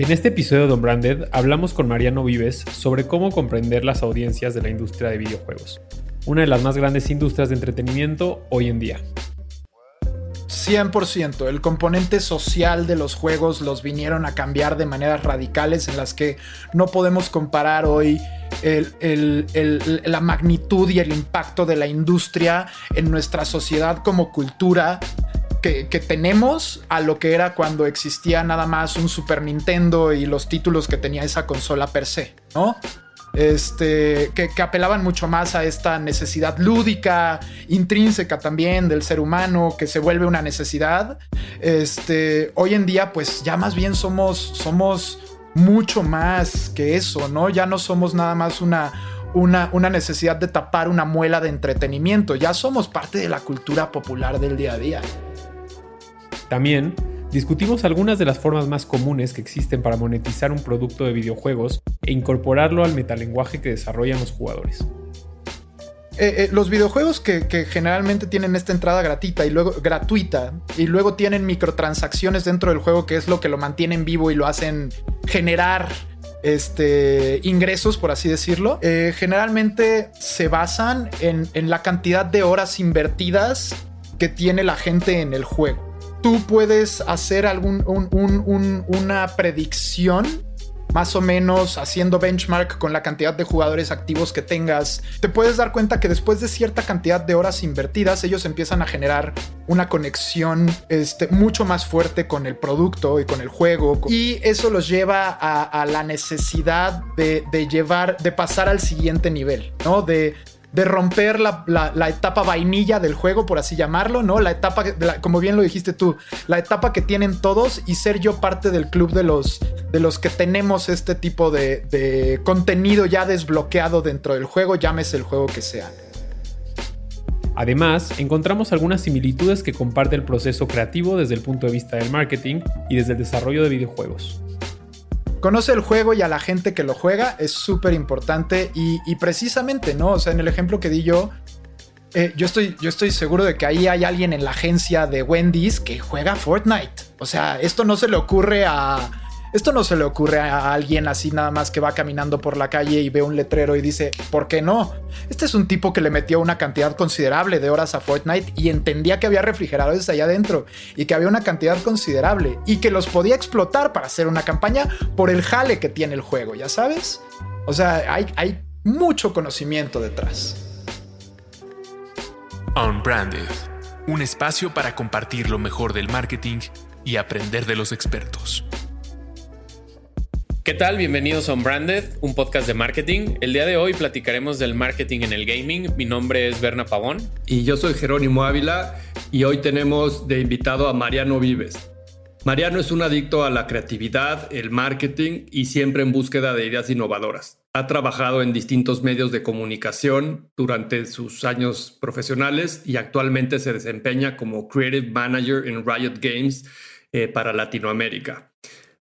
En este episodio de Unbranded hablamos con Mariano Vives sobre cómo comprender las audiencias de la industria de videojuegos, una de las más grandes industrias de entretenimiento hoy en día. 100%. El componente social de los juegos los vinieron a cambiar de maneras radicales en las que no podemos comparar hoy la magnitud y el impacto de la industria en nuestra sociedad como cultura que, tenemos a lo que era cuando existía nada más un Super Nintendo y los títulos que tenía esa consola per se, ¿no? Este, que, apelaban mucho más a esta necesidad lúdica, intrínseca también del ser humano, que se vuelve una necesidad. Este, hoy en día, pues ya más bien somos, somos mucho más que eso, ¿no? Ya no somos nada más una, una, una, necesidad de tapar una muela de entretenimiento, ya somos parte de la cultura popular del día a día. También discutimos algunas de las formas más comunes que existen para monetizar un producto de videojuegos e incorporarlo al metalenguaje que desarrollan los jugadores. Eh, eh, los videojuegos que, generalmente tienen esta entrada gratuita y luego gratuita y luego tienen microtransacciones dentro del juego que es lo que lo mantienen vivo y lo hacen generar este, ingresos, por así decirlo, eh, generalmente se basan en, en la cantidad de horas invertidas que tiene la gente en el juego tú puedes hacer algún, predicción más o menos haciendo benchmark con la cantidad de jugadores activos que tengas, te puedes dar cuenta que después de cierta cantidad de horas invertidas, ellos empiezan a generar una conexión este, mucho más fuerte con el producto y con el juego. Y eso los lleva a, la necesidad de, de, llevar, de pasar al siguiente nivel, ¿no? De, de romper la, etapa vainilla del juego, por así llamarlo, ¿no? La etapa, como bien lo dijiste tú, la etapa que tienen todos y ser yo parte del club de los, que tenemos este tipo de, de contenido ya desbloqueado dentro del juego, llámese el juego que sea. Además, encontramos algunas similitudes que comparte el proceso creativo desde el punto de vista del marketing y desde el desarrollo de videojuegos. Conoce el juego y a la gente que lo juega es súper importante y, precisamente, ¿no? O sea, en el ejemplo que di yo, eh, yo, estoy, yo estoy seguro de que ahí hay alguien en la agencia de Wendy's que juega Fortnite. O sea, esto no se le ocurre a esto no se le ocurre a alguien así nada más que va caminando por la calle y ve un letrero y dice, ¿por qué no? Este es un tipo que le metió una cantidad considerable de horas a Fortnite y entendía que había refrigeradores allá adentro y que había una cantidad considerable y que los podía explotar para hacer una campaña por el jale que tiene el juego, ¿ya sabes? O sea, hay, mucho conocimiento detrás. Unbranded, un espacio para compartir lo mejor del marketing y aprender de los expertos. ¿Qué tal? Bienvenidos a Unbranded, un podcast de marketing. El día de hoy platicaremos del marketing en el gaming. Mi nombre es Berna Pavón. Y yo soy Jerónimo Ávila y hoy tenemos de invitado a Mariano Vives. Mariano es un adicto a la creatividad, el marketing y siempre en búsqueda de ideas innovadoras. Ha trabajado en distintos medios de comunicación durante sus años profesionales y actualmente se desempeña como Creative Manager en Riot Games eh, para Latinoamérica.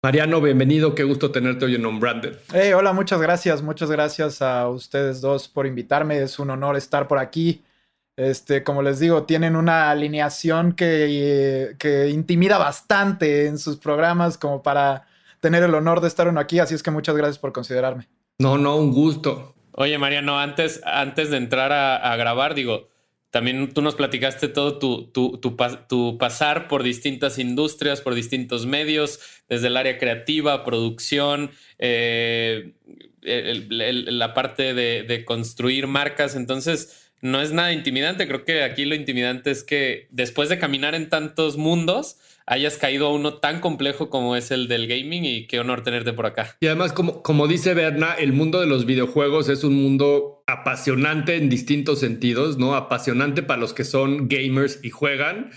Mariano, bienvenido, qué gusto tenerte hoy en Unbranded. Hey, hola, muchas gracias, muchas gracias a ustedes dos por invitarme, es un honor estar por aquí. Este, como les digo, tienen una alineación que, que intimida bastante en sus programas como para tener el honor de estar uno aquí, así es que muchas gracias por considerarme. No, no, un gusto. Oye, Mariano, antes, antes de entrar a grabar, digo, también tú nos platicaste todo tu, tu, pasar por distintas industrias, por distintos medios, desde el área creativa, producción, eh, la parte de, construir marcas. Entonces, no es nada intimidante. Creo que aquí lo intimidante es que después de caminar en tantos mundos, hayas caído a uno tan complejo como es el del gaming y qué honor tenerte por acá. Y además, como, como dice Berna, el mundo de los videojuegos es un mundo apasionante en distintos sentidos, ¿no? Apasionante para los que son gamers y juegan.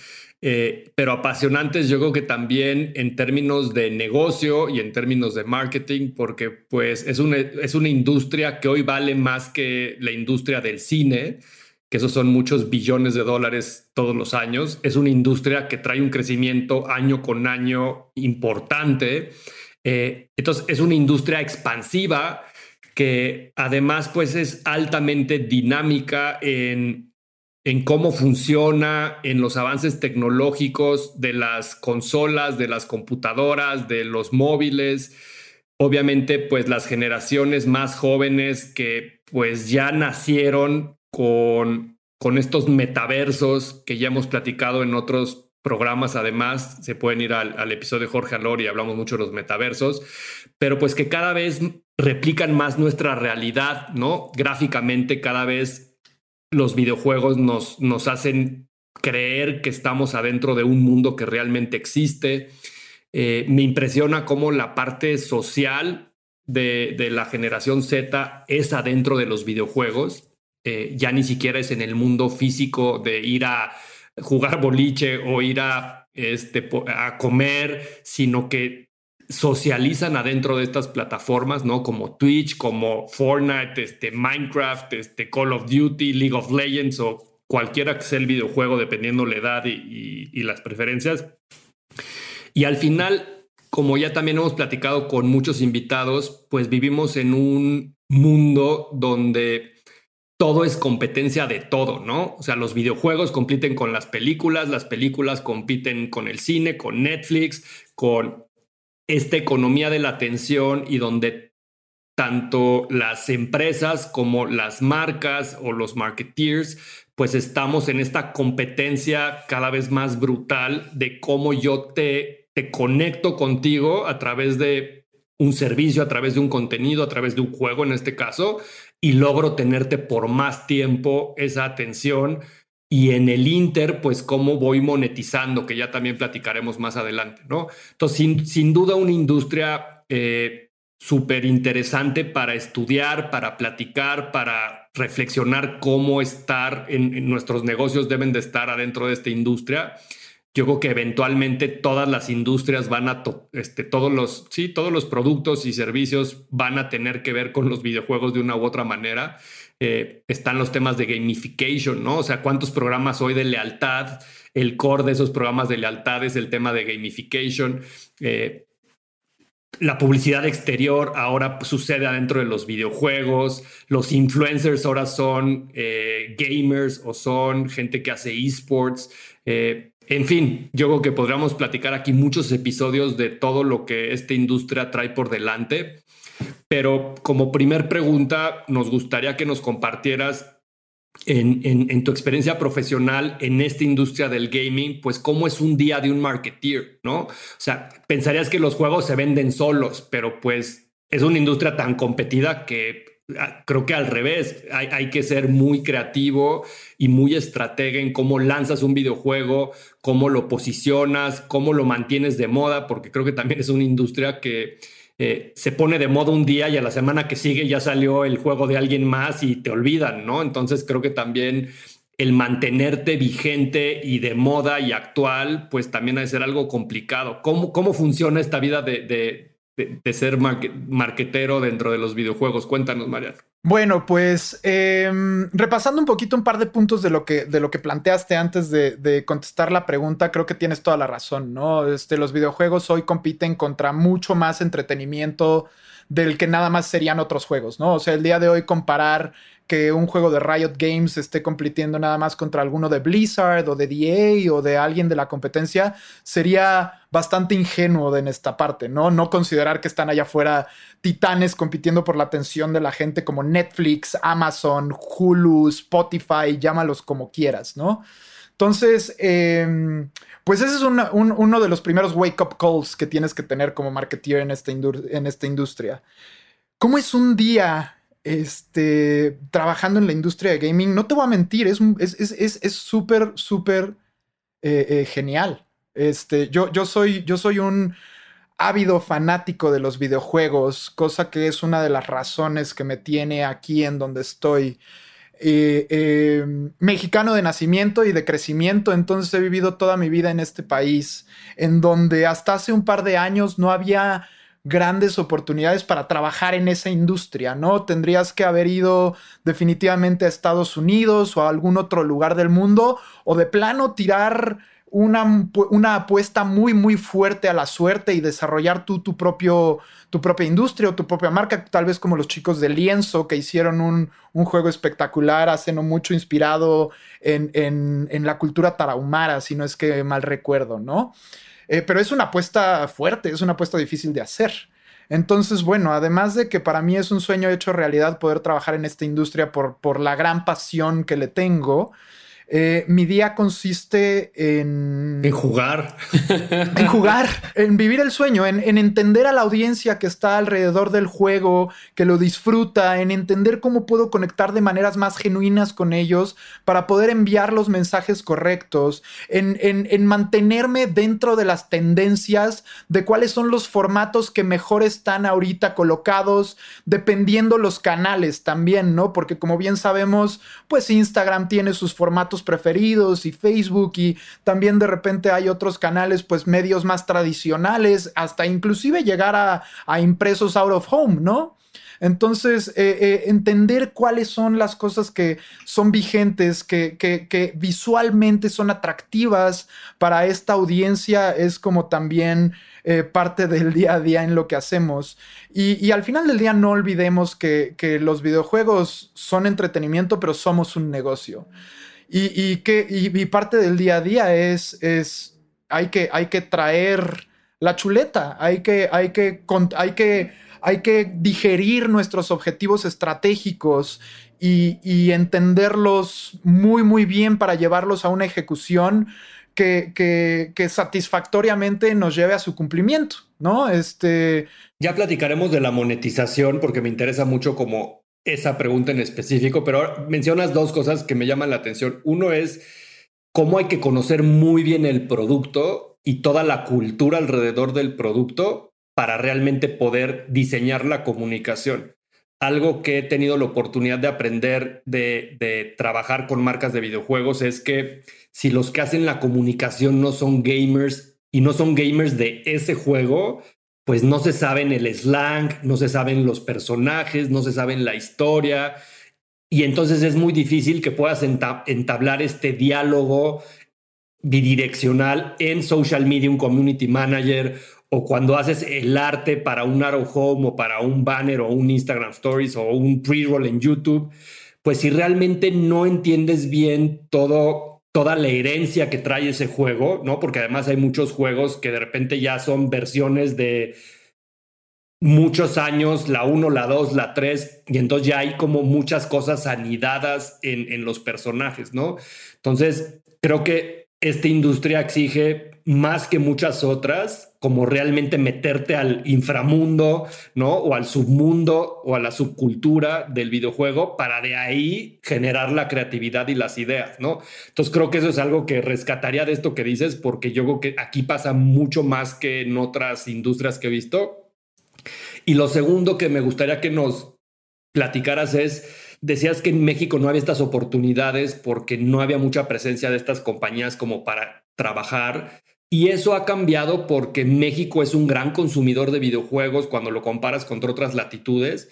Eh, pero apasionantes yo creo que también en términos de negocio y en términos de marketing, porque pues es una, es una industria que hoy vale más que la industria del cine que esos son muchos billones de dólares todos los años. Es una industria que trae un crecimiento año con año importante. Eh, entonces, es una industria expansiva que además pues es altamente dinámica en en cómo funciona, en los avances tecnológicos de las consolas, de las computadoras, de los móviles. Obviamente, pues las generaciones más jóvenes que pues ya nacieron con, con estos metaversos que ya hemos platicado en otros programas. Además, se pueden ir al, episodio de Jorge Alor y hablamos mucho de los metaversos, pero pues que cada vez replican más nuestra realidad, ¿no? Gráficamente cada vez los videojuegos nos, nos hacen creer que estamos adentro de un mundo que realmente existe. Eh, me impresiona cómo la parte social de, la generación Z es adentro de los videojuegos. Eh, ya ni siquiera es en el mundo físico de ir a jugar boliche o ir a, este, a comer, sino que socializan adentro de estas plataformas, ¿no? Como Twitch, como Fortnite, este, Minecraft, este, Call of Duty, League of Legends o cualquiera que sea el videojuego, dependiendo la edad y, y las preferencias. Y al final, como ya también hemos platicado con muchos invitados, pues vivimos en un mundo donde todo es competencia de todo, ¿no? O sea, los videojuegos compiten con las películas, las películas compiten con el cine, con Netflix, con esta economía de la atención y donde tanto las empresas como las marcas o los marketeers, pues estamos en esta competencia cada vez más brutal de cómo yo te, te conecto contigo a través de un servicio, a través de un contenido, a través de un juego en este caso, y logro tenerte por más tiempo esa atención y en el Inter, pues cómo voy monetizando, que ya también platicaremos más adelante, ¿no? Entonces, sin, duda una industria eh, súper interesante para estudiar, para platicar, para reflexionar cómo estar en, nuestros negocios deben de estar adentro de esta industria. Yo creo que eventualmente todas las industrias van a, este, todos los, sí, todos los productos y servicios van a tener que ver con los videojuegos de una u otra manera. Eh, están los temas de gamification, ¿no? O sea, cuántos programas hoy de lealtad, el core de esos programas de lealtad es el tema de gamification. Eh, la publicidad exterior ahora sucede adentro de los videojuegos, los influencers ahora son eh, gamers o son gente que hace esports. en fin, yo creo que podríamos platicar aquí muchos episodios de todo lo que esta industria trae por delante. Pero como primer pregunta, nos gustaría que nos compartieras en, tu experiencia profesional en esta industria del gaming, pues cómo es un día de un marketeer, ¿no? O sea, pensarías que los juegos se venden solos, pero pues es una industria tan competida que ah, creo que al revés, hay, hay, que ser muy creativo y muy estratega en cómo lanzas un videojuego, cómo lo posicionas, cómo lo mantienes de moda, porque creo que también es una industria que eh, se pone de moda un día y a la semana que sigue ya salió el juego de alguien más y te olvidan, ¿no? Entonces creo que también el mantenerte vigente y de moda y actual, pues también ha de ser algo complicado. ¿Cómo, cómo funciona esta vida de, de, ser marquetero dentro de los videojuegos? Cuéntanos, Mariano. Bueno, pues em, repasando un poquito un par de puntos de lo que, de lo que planteaste antes de, contestar la pregunta, creo que tienes toda la razón, ¿no? Este, los videojuegos hoy compiten contra mucho más entretenimiento del que nada más serían otros juegos, ¿no? O sea, el día de hoy comparar que un juego de Riot Games esté compitiendo nada más contra alguno de Blizzard o de DA o de alguien de la competencia sería bastante ingenuo en esta parte, ¿no? No considerar que están allá afuera titanes compitiendo por la atención de la gente como Netflix, Amazon, Hulu, Spotify, llámalos como quieras, ¿no? Entonces, em, pues ese es uno de los primeros wake-up calls que tienes que tener como marketeer en esta, en esta industria. ¿Cómo es un día este, trabajando en la industria de gaming, no te voy a mentir, es súper, es, súper eh, eh, genial. Este, yo, yo, soy, yo soy un ávido fanático de los videojuegos, cosa que es una de las razones que me tiene aquí en donde estoy. Eh, mexicano de nacimiento y de crecimiento, entonces he vivido toda mi vida en este país, en donde hasta hace un par de años no había grandes oportunidades para trabajar en esa industria, ¿no? Tendrías que haber ido definitivamente a Estados Unidos o a algún otro lugar del mundo o de plano tirar una, una, apuesta muy, muy fuerte a la suerte y desarrollar tú tu, propio, tu propia industria o tu propia marca, tal vez como los chicos de Lienzo que hicieron un, un juego espectacular hace no mucho inspirado en, en, en, la cultura tarahumara, si no es que mal recuerdo, ¿no? Eh, pero es una apuesta fuerte, es una apuesta difícil de hacer. Entonces, bueno, además de que para mí es un sueño hecho realidad poder trabajar en esta industria por, por la gran pasión que le tengo, eh, mi día consiste en... En jugar. En jugar, en vivir el sueño, en, entender a la audiencia que está alrededor del juego, que lo disfruta, en entender cómo puedo conectar de maneras más genuinas con ellos para poder enviar los mensajes correctos, en, en mantenerme dentro de las tendencias de cuáles son los formatos que mejor están ahorita colocados, dependiendo los canales también, ¿no? Porque como bien sabemos, pues Instagram tiene sus formatos preferidos y Facebook y también de repente hay otros canales, pues medios más tradicionales, hasta inclusive llegar a, impresos out of home, ¿no? Entonces, eh, eh, entender cuáles son las cosas que son vigentes, que, que, visualmente son atractivas para esta audiencia, es como también eh, parte del día a día en lo que hacemos. Y, al final del día no olvidemos que, que los videojuegos son entretenimiento, pero somos un negocio. Y, que, y, parte del día a día es, es hay, que, hay que traer la chuleta, hay que, hay que, hay que, hay que digerir nuestros objetivos estratégicos y, entenderlos muy, muy bien para llevarlos a una ejecución que, que, que, satisfactoriamente nos lleve a su cumplimiento, ¿no? Este... Ya platicaremos de la monetización porque me interesa mucho como esa pregunta en específico, pero mencionas dos cosas que me llaman la atención. Uno es cómo hay que conocer muy bien el producto y toda la cultura alrededor del producto para realmente poder diseñar la comunicación. Algo que he tenido la oportunidad de aprender de, trabajar con marcas de videojuegos es que si los que hacen la comunicación no son gamers y no son gamers de ese juego, pues no se saben el slang, no se saben los personajes, no se saben la historia. Y entonces es muy difícil que puedas entablar este diálogo bidireccional en social media, un community manager, o cuando haces el arte para un Arrow Home o para un banner o un Instagram Stories o un pre-roll en YouTube, pues si realmente no entiendes bien todo toda la herencia que trae ese juego, ¿no? Porque además hay muchos juegos que de repente ya son versiones de muchos años, la 1, la 2, la 3, y entonces ya hay como muchas cosas anidadas en, en los personajes, ¿no? Entonces, creo que esta industria exige más que muchas otras, como realmente meterte al inframundo, ¿no? O al submundo o a la subcultura del videojuego para de ahí generar la creatividad y las ideas, ¿no? Entonces creo que eso es algo que rescataría de esto que dices, porque yo creo que aquí pasa mucho más que en otras industrias que he visto. Y lo segundo que me gustaría que nos platicaras es, decías que en México no había estas oportunidades porque no había mucha presencia de estas compañías como para trabajar y eso ha cambiado porque México es un gran consumidor de videojuegos cuando lo comparas con otras latitudes.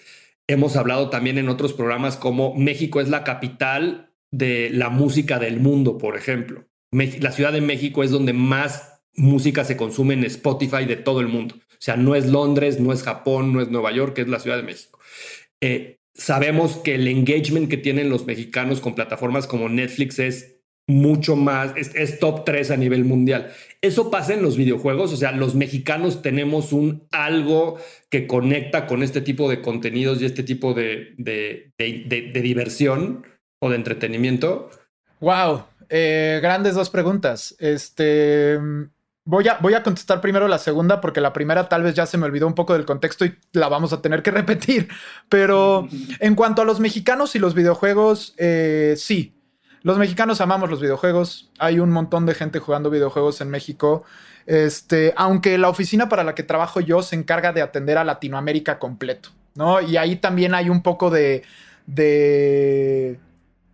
Hemos hablado también en otros programas como México es la capital de la música del mundo, por ejemplo. La Ciudad de México es donde más música se consume en Spotify de todo el mundo. O sea, no es Londres, no es Japón, no es Nueva York, es la Ciudad de México. Eh, sabemos que el engagement que tienen los mexicanos con plataformas como Netflix es mucho más, es, top 3 a nivel mundial. Eso pasa en los videojuegos, o sea, los mexicanos tenemos un algo que conecta con este tipo de contenidos y este tipo de, de, diversión o de entretenimiento. Wow, eh, grandes dos preguntas. Este, voy a, voy a contestar primero la segunda porque la primera tal vez ya se me olvidó un poco del contexto y la vamos a tener que repetir. Pero en cuanto a los mexicanos y los videojuegos, eh, sí. Los mexicanos amamos los videojuegos. Hay un montón de gente jugando videojuegos en México. Este, aunque la oficina para la que trabajo yo se encarga de atender a Latinoamérica completo, ¿no? Y ahí también hay un poco de. de.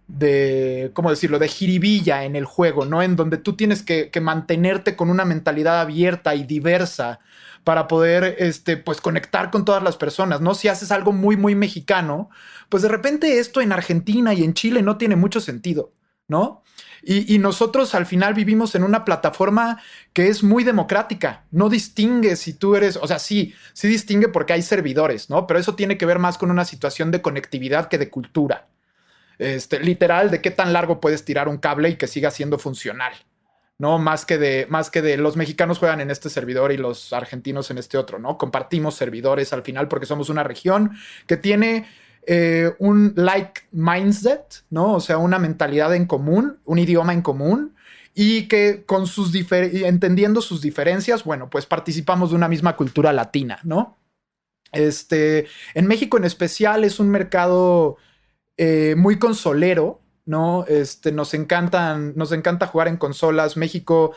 de. ¿cómo decirlo? de jiribilla en el juego, ¿no? En donde tú tienes que, mantenerte con una mentalidad abierta y diversa para poder, este, pues, conectar con todas las personas, ¿no? Si haces algo muy, muy mexicano, pues de repente esto en Argentina y en Chile no tiene mucho sentido. ¿No? Y, nosotros al final vivimos en una plataforma que es muy democrática. No distingue si tú eres, o sea, sí, sí distingue porque hay servidores, ¿no? Pero eso tiene que ver más con una situación de conectividad que de cultura. Este, literal, de qué tan largo puedes tirar un cable y que siga siendo funcional. ¿no? Más que de, más que de los mexicanos juegan en este servidor y los argentinos en este otro, ¿no? Compartimos servidores al final porque somos una región que tiene eh, un like mindset, ¿no? O sea, una mentalidad en común, un idioma en común y que con sus entendiendo sus diferencias, bueno, pues participamos de una misma cultura latina, ¿no? Este, en México en especial es un mercado eh, muy consolero, ¿no? Este, nos encantan, nos encanta jugar en consolas. México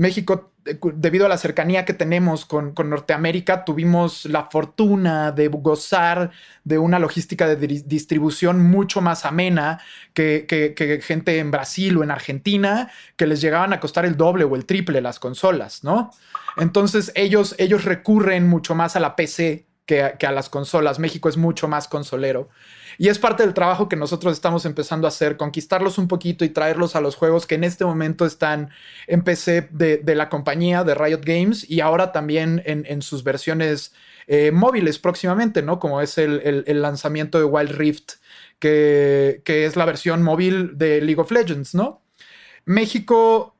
México, eh, debido a la cercanía que tenemos con, Norteamérica, tuvimos la fortuna de gozar de una logística de distribución mucho más amena que, gente en Brasil o en Argentina, que les llegaban a costar el doble o el triple las consolas, ¿no? Entonces ellos, ellos recurren mucho más a la PC que, que a las consolas. México es mucho más consolero. Y es parte del trabajo que nosotros estamos empezando a hacer, conquistarlos un poquito y traerlos a los juegos que en este momento están en PC de, la compañía de Riot Games y ahora también en, sus versiones eh, móviles próximamente, ¿no? Como es el, lanzamiento de Wild Rift, que, que es la versión móvil de League of Legends, ¿no? México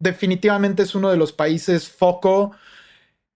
definitivamente es uno de los países foco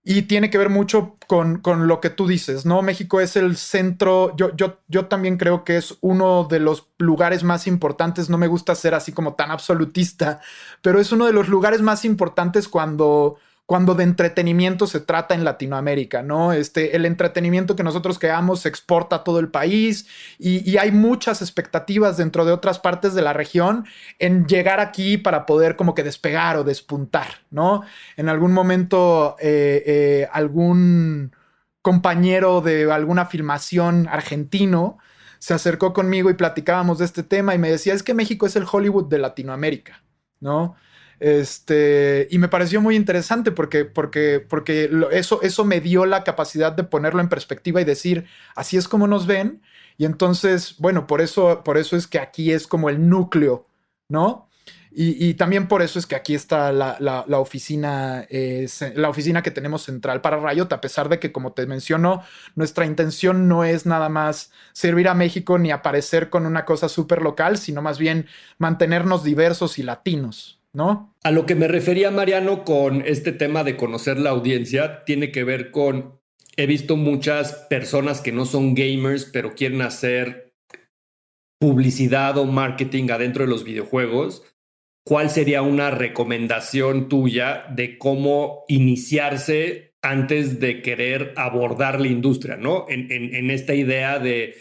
y tiene que ver mucho con, lo que tú dices, ¿no? México es el centro, yo, yo, yo también creo que es uno de los lugares más importantes, no me gusta ser así como tan absolutista, pero es uno de los lugares más importantes cuando cuando de entretenimiento se trata en Latinoamérica, ¿no? Este, el entretenimiento que nosotros creamos se exporta a todo el país y, hay muchas expectativas dentro de otras partes de la región en llegar aquí para poder como que despegar o despuntar, ¿no? En algún momento eh, eh, algún compañero de alguna filmación argentino se acercó conmigo y platicábamos de este tema y me decía, es que México es el Hollywood de Latinoamérica, ¿no? Este, y me pareció muy interesante porque, porque, porque eso, eso me dio la capacidad de ponerlo en perspectiva y decir, así es como nos ven. Y entonces, bueno, por eso, por eso es que aquí es como el núcleo, ¿no? Y, también por eso es que aquí está la, la, oficina, eh, la oficina que tenemos central para Riot, a pesar de que, como te menciono, nuestra intención no es nada más servir a México ni aparecer con una cosa súper local, sino más bien mantenernos diversos y latinos. ¿No? A lo que me refería Mariano con este tema de conocer la audiencia, tiene que ver con, he visto muchas personas que no son gamers, pero quieren hacer publicidad o marketing adentro de los videojuegos. ¿Cuál sería una recomendación tuya de cómo iniciarse antes de querer abordar la industria, ¿no? En, esta idea de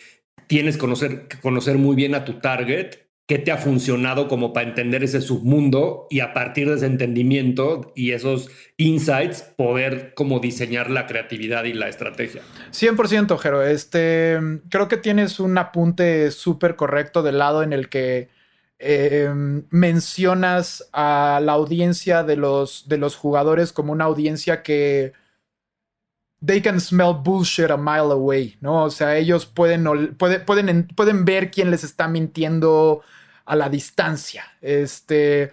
tienes conocer, que conocer muy bien a tu target qué te ha funcionado como para entender ese submundo y a partir de ese entendimiento y esos insights poder como diseñar la creatividad y la estrategia. 100%, Jero. Este, creo que tienes un apunte súper correcto del lado en el que eh, mencionas a la audiencia de los, de los jugadores como una audiencia que they can smell bullshit a mile away, ¿no? O sea, ellos pueden, pueden, pueden ver quién les está mintiendo a la distancia. Este,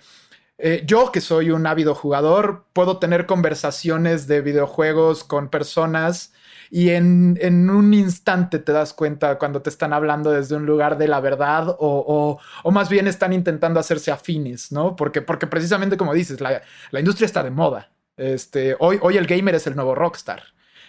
eh, yo que soy un ávido jugador, puedo tener conversaciones de videojuegos con personas y en, un instante te das cuenta cuando te están hablando desde un lugar de la verdad o, más bien están intentando hacerse afines, ¿no? Porque, porque precisamente como dices, la, industria está de moda. Este, hoy, hoy el gamer es el nuevo rockstar.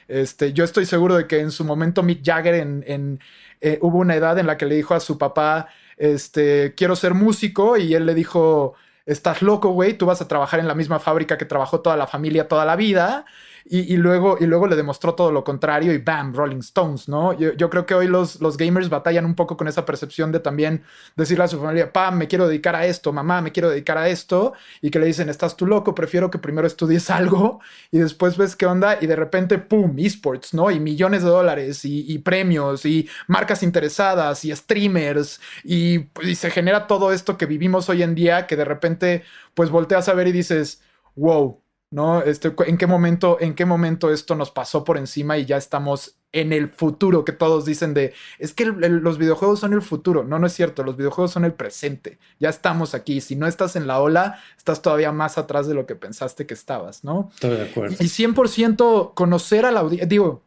Este, yo estoy seguro de que en su momento Mick Jagger en, eh, hubo una edad en la que le dijo a su papá, este, quiero ser músico y él le dijo, estás loco, güey, tú vas a trabajar en la misma fábrica que trabajó toda la familia toda la vida y, luego, y luego le demostró todo lo contrario y bam, Rolling Stones, ¿no? Yo, creo que hoy los, los gamers batallan un poco con esa percepción de también decirle a su familia, pam, me quiero dedicar a esto, mamá, me quiero dedicar a esto, y que le dicen, estás tú loco, prefiero que primero estudies algo y después ves qué onda y de repente, pum, esports, ¿no? Y millones de dólares y, premios y marcas interesadas y streamers y, y se genera todo esto que vivimos hoy en día que de repente, pues volteas a ver y dices, wow, ¿no? Este, ¿en, qué momento, ¿En qué momento esto nos pasó por encima y ya estamos en el futuro que todos dicen de, es que los videojuegos son el futuro. No, no es cierto, los videojuegos son el presente. Ya estamos aquí. Si no estás en la ola, estás todavía más atrás de lo que pensaste que estabas, ¿no? Estoy de acuerdo. Y 100% conocer a la audiencia, digo,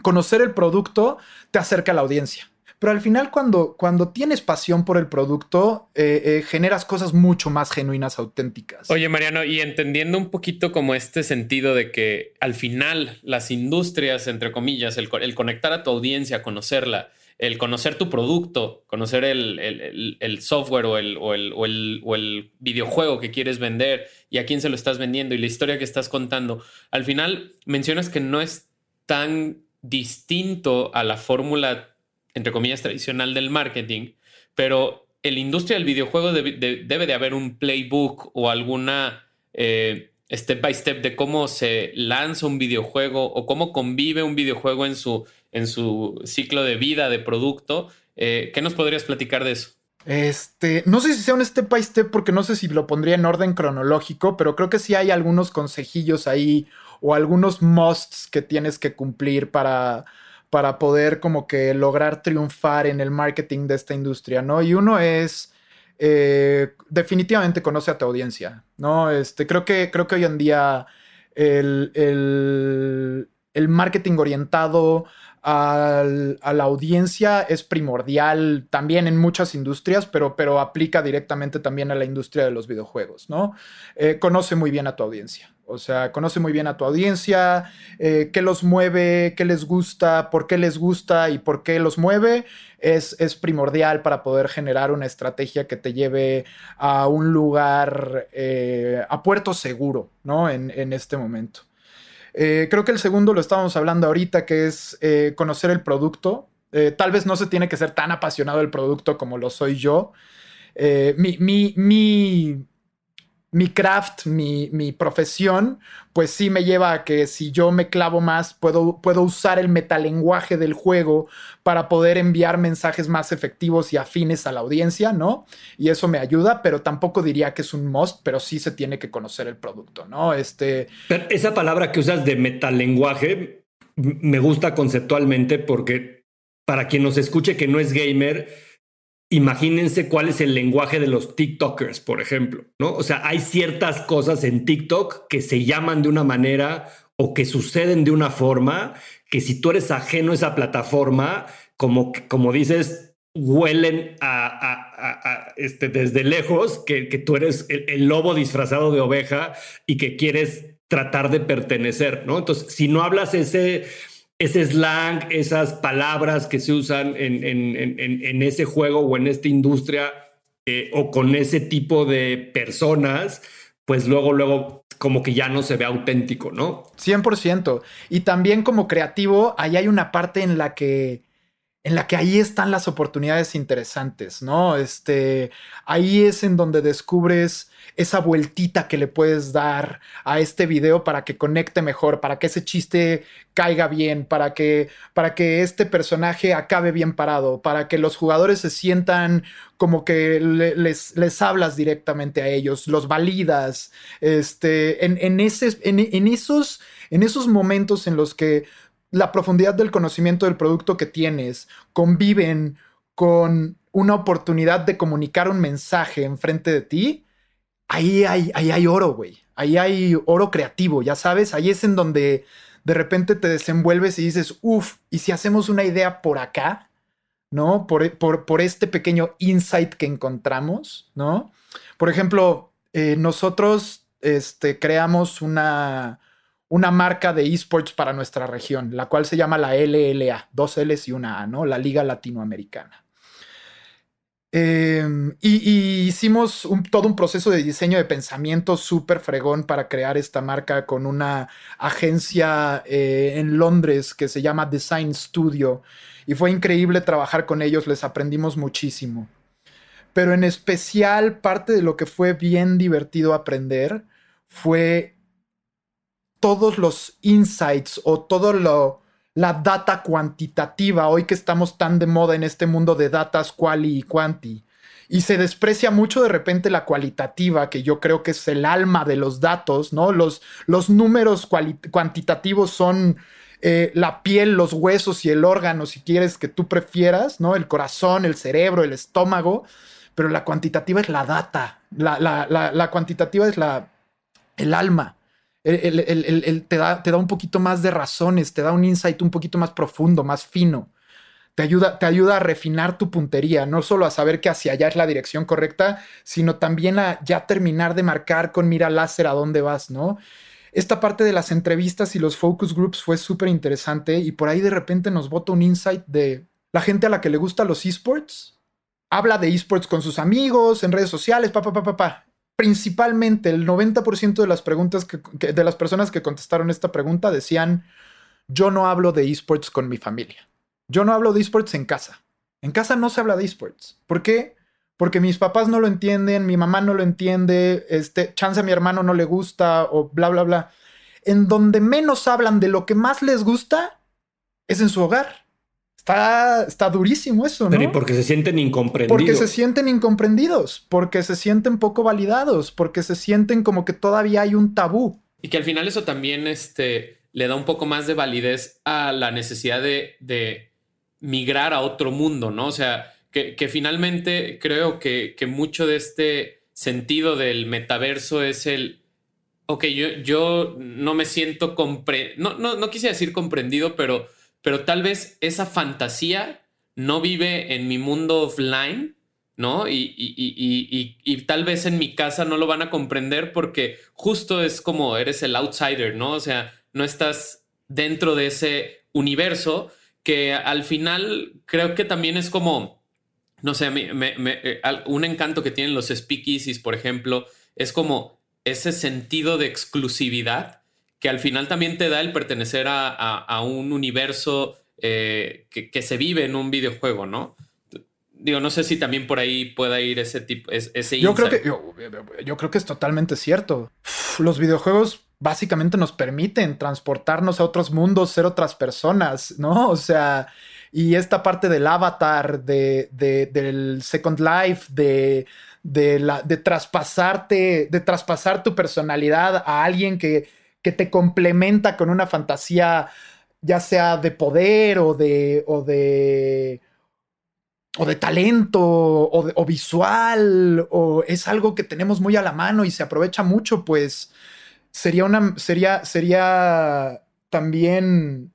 conocer el producto te acerca a la audiencia. Pero al final, cuando, cuando tienes pasión por el producto, eh, eh, generas cosas mucho más genuinas, auténticas. Oye, Mariano, y entendiendo un poquito como este sentido de que al final las industrias, entre comillas, el, conectar a tu audiencia, conocerla, el conocer tu producto, conocer el, software o el, o, o el videojuego que quieres vender y a quién se lo estás vendiendo y la historia que estás contando, al final mencionas que no es tan distinto a la fórmula entre comillas, tradicional del marketing, pero en la industria del videojuego debe de, haber un playbook o alguna eh, step by step de cómo se lanza un videojuego o cómo convive un videojuego en su, en su ciclo de vida de producto. Eh, ¿Qué nos podrías platicar de eso? Este, no sé si sea un step by step porque no sé si lo pondría en orden cronológico, pero creo que sí hay algunos consejillos ahí o algunos musts que tienes que cumplir para, para poder como que lograr triunfar en el marketing de esta industria, ¿no? Y uno es... Eh, definitivamente conoce a tu audiencia, ¿no? Este, creo, que, creo que hoy en día el, el marketing orientado a la audiencia es primordial también en muchas industrias, pero, pero aplica directamente también a la industria de los videojuegos, ¿no? Eh, conoce muy bien a tu audiencia. O sea, conoce muy bien a tu audiencia, eh, qué los mueve, qué les gusta, por qué les gusta y por qué los mueve, es, es primordial para poder generar una estrategia que te lleve a un lugar, eh, a puerto seguro, ¿no? En, en este momento. Eh, creo que el segundo lo estábamos hablando ahorita, que es conocer el producto. Tal vez no se tiene que ser tan apasionado del producto como lo soy yo. mi, mi, mi mi craft, mi, mi, profesión, pues sí me lleva a que si yo me clavo más, puedo, puedo usar el metalenguaje del juego para poder enviar mensajes más efectivos y afines a la audiencia, ¿no? Y eso me ayuda, pero tampoco diría que es un must, pero sí se tiene que conocer el producto, ¿no? Este... esa palabra que usas de metalenguaje me gusta conceptualmente porque para quien nos escuche que no es gamer, imagínense cuál es el lenguaje de los TikTokers, por ejemplo, ¿no? O sea, hay ciertas cosas en TikTok que se llaman de una manera o que suceden de una forma que si tú eres ajeno a esa plataforma, como, como dices, huelen este, desde lejos que, que tú eres el, el, lobo disfrazado de oveja y que quieres tratar de pertenecer, ¿no? Entonces, si no hablas ese ese slang, esas palabras que se usan en, ese juego o en esta industria eh, o con ese tipo de personas, pues luego, luego como que ya no se ve auténtico, ¿no? 100%. Y también como creativo, ahí hay una parte en la que en la que ahí están las oportunidades interesantes, ¿no? Este, ahí es en donde descubres esa vueltita que le puedes dar a este video para que conecte mejor, para que ese chiste caiga bien, para que, para que este personaje acabe bien parado, para que los jugadores se sientan como que les, les hablas directamente a ellos, los validas, este, en, en, ese, en, esos, en esos momentos en los que la profundidad del conocimiento del producto que tienes conviven con una oportunidad de comunicar un mensaje enfrente de ti, ahí hay, ahí hay oro, güey. Ahí hay oro creativo, ya sabes. Ahí es en donde de repente te desenvuelves y dices, uff, ¿y si hacemos una idea por acá? ¿No? Por, por, este pequeño insight que encontramos, ¿no? Por ejemplo, eh, nosotros este, creamos una, una marca de esports para nuestra región, la cual se llama la LLA, dos L's y una A, ¿no? La Liga Latinoamericana. Em, y, hicimos todo un proceso de diseño de pensamiento súper fregón para crear esta marca con una agencia eh, en Londres que se llama Design Studio. Y fue increíble trabajar con ellos, les aprendimos muchísimo. Pero en especial parte de lo que fue bien divertido aprender fue todos los insights o todo lo la data cuantitativa, hoy que estamos tan de moda en este mundo de datas quali y quanti. Y se desprecia mucho de repente la cualitativa, que yo creo que es el alma de los datos, ¿no? Los, los números cuantitativos son eh, la piel, los huesos y el órgano, si quieres que tú prefieras, ¿no? El corazón, el cerebro, el estómago, pero la cuantitativa es la data, la, la, cuantitativa es la, el alma. El, te, da, un poquito más de razones, te da un insight un poquito más profundo, más fino te ayuda, te ayuda a refinar tu puntería, no solo a saber que hacia allá es la dirección correcta, sino también a ya terminar de marcar con mira láser a dónde vas, ¿no? Esta parte de las entrevistas y los focus groups fue súper interesante y por ahí de repente nos bota un insight de la gente a la que le gusta los esports. Habla de esports con sus amigos, en redes sociales, papá, papá, papá. Principalmente el 90% de las preguntas que, de las personas que contestaron esta pregunta decían, yo no hablo de esports con mi familia. Yo no hablo de esports en casa. En casa no se habla de esports. ¿Por qué? Porque mis papás no lo entienden, mi mamá no lo entiende, este, chance a mi hermano no le gusta o bla, bla, bla. En donde menos hablan de lo que más les gusta es en su hogar. Está, está durísimo eso, ¿no? Pero y porque se sienten incomprendidos. Porque se sienten incomprendidos, porque se sienten poco validados, porque se sienten como que todavía hay un tabú. Y que al final eso también este, le da un poco más de validez a la necesidad de migrar a otro mundo, ¿no? O sea, que, finalmente creo que, mucho de este sentido del metaverso es el, ok, yo, yo no me siento comprendido, no, no, quise decir comprendido, pero, pero tal vez esa fantasía no vive en mi mundo offline, ¿no? Y, y, tal vez en mi casa no lo van a comprender porque justo es como eres el outsider, ¿no? O sea, no estás dentro de ese universo que al final creo que también es como, no sé, eh, un encanto que tienen los speakeasies, por ejemplo, es como ese sentido de exclusividad que al final también te da el pertenecer a, un universo eh, que, se vive en un videojuego, ¿no? Digo, no sé si también por ahí pueda ir ese tipo, ese yo creo que yo, creo que es totalmente cierto. Los videojuegos básicamente nos permiten transportarnos a otros mundos, ser otras personas, ¿no? O sea, y esta parte del avatar, de, del Second Life, de, de, la, de traspasarte, de traspasar tu personalidad a alguien que, que te complementa con una fantasía, ya sea de poder o de, o de, o de talento o, visual, o es algo que tenemos muy a la mano y se aprovecha mucho, pues sería una, sería, sería también,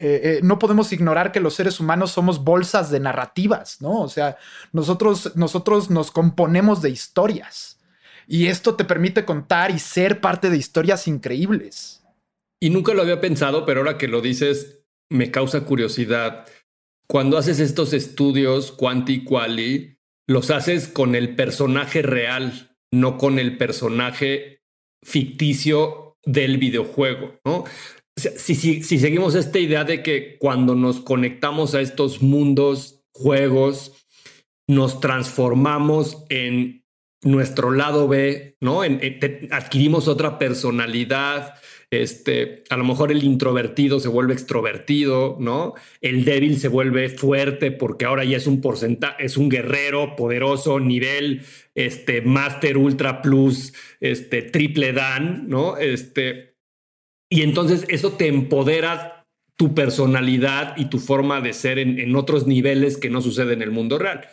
eh, eh, no podemos ignorar que los seres humanos somos bolsas de narrativas, ¿no? O sea, nosotros, nosotros nos componemos de historias y esto te permite contar y ser parte de historias increíbles. Y nunca lo había pensado, pero ahora que lo dices, me causa curiosidad. Cuando haces estos estudios quanti quali, los haces con el personaje real, no con el personaje ficticio del videojuego, ¿no? Si, si, si, seguimos esta idea de que cuando nos conectamos a estos mundos, juegos, nos transformamos en nuestro lado B, ¿no? adquirimos otra personalidad, este, a lo mejor el introvertido se vuelve extrovertido, ¿no? El débil se vuelve fuerte porque ahora ya es un porcentaje, es un guerrero poderoso, nivel, este, Master Ultra Plus, este, triple Dan, ¿no? Este, y entonces eso te empodera tu personalidad y tu forma de ser en, en otros niveles que no sucede en el mundo real.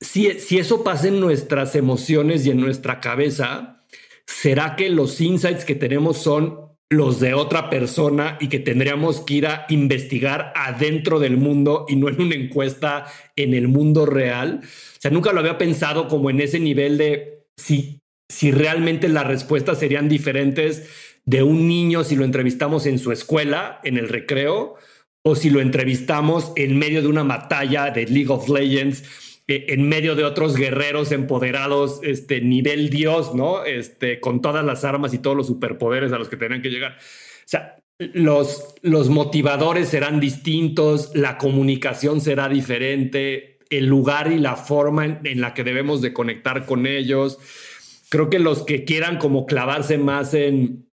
Si, eso pasa en nuestras emociones y en nuestra cabeza, ¿será que los insights que tenemos son los de otra persona y que tendríamos que ir a investigar adentro del mundo y no en una encuesta en el mundo real. O sea, nunca lo había pensado como en ese nivel de si, si realmente las respuestas serían diferentes de un niño si lo entrevistamos en su escuela, en el recreo, o si lo entrevistamos en medio de una batalla de League of Legends eh, en medio de otros guerreros empoderados, este nivel Dios, ¿no? Este, con todas las armas y todos los superpoderes a los que tenían que llegar. O sea, los, los motivadores serán distintos, la comunicación será diferente, el lugar y la forma en, la que debemos de conectar con ellos. Creo que los que quieran como clavarse más en,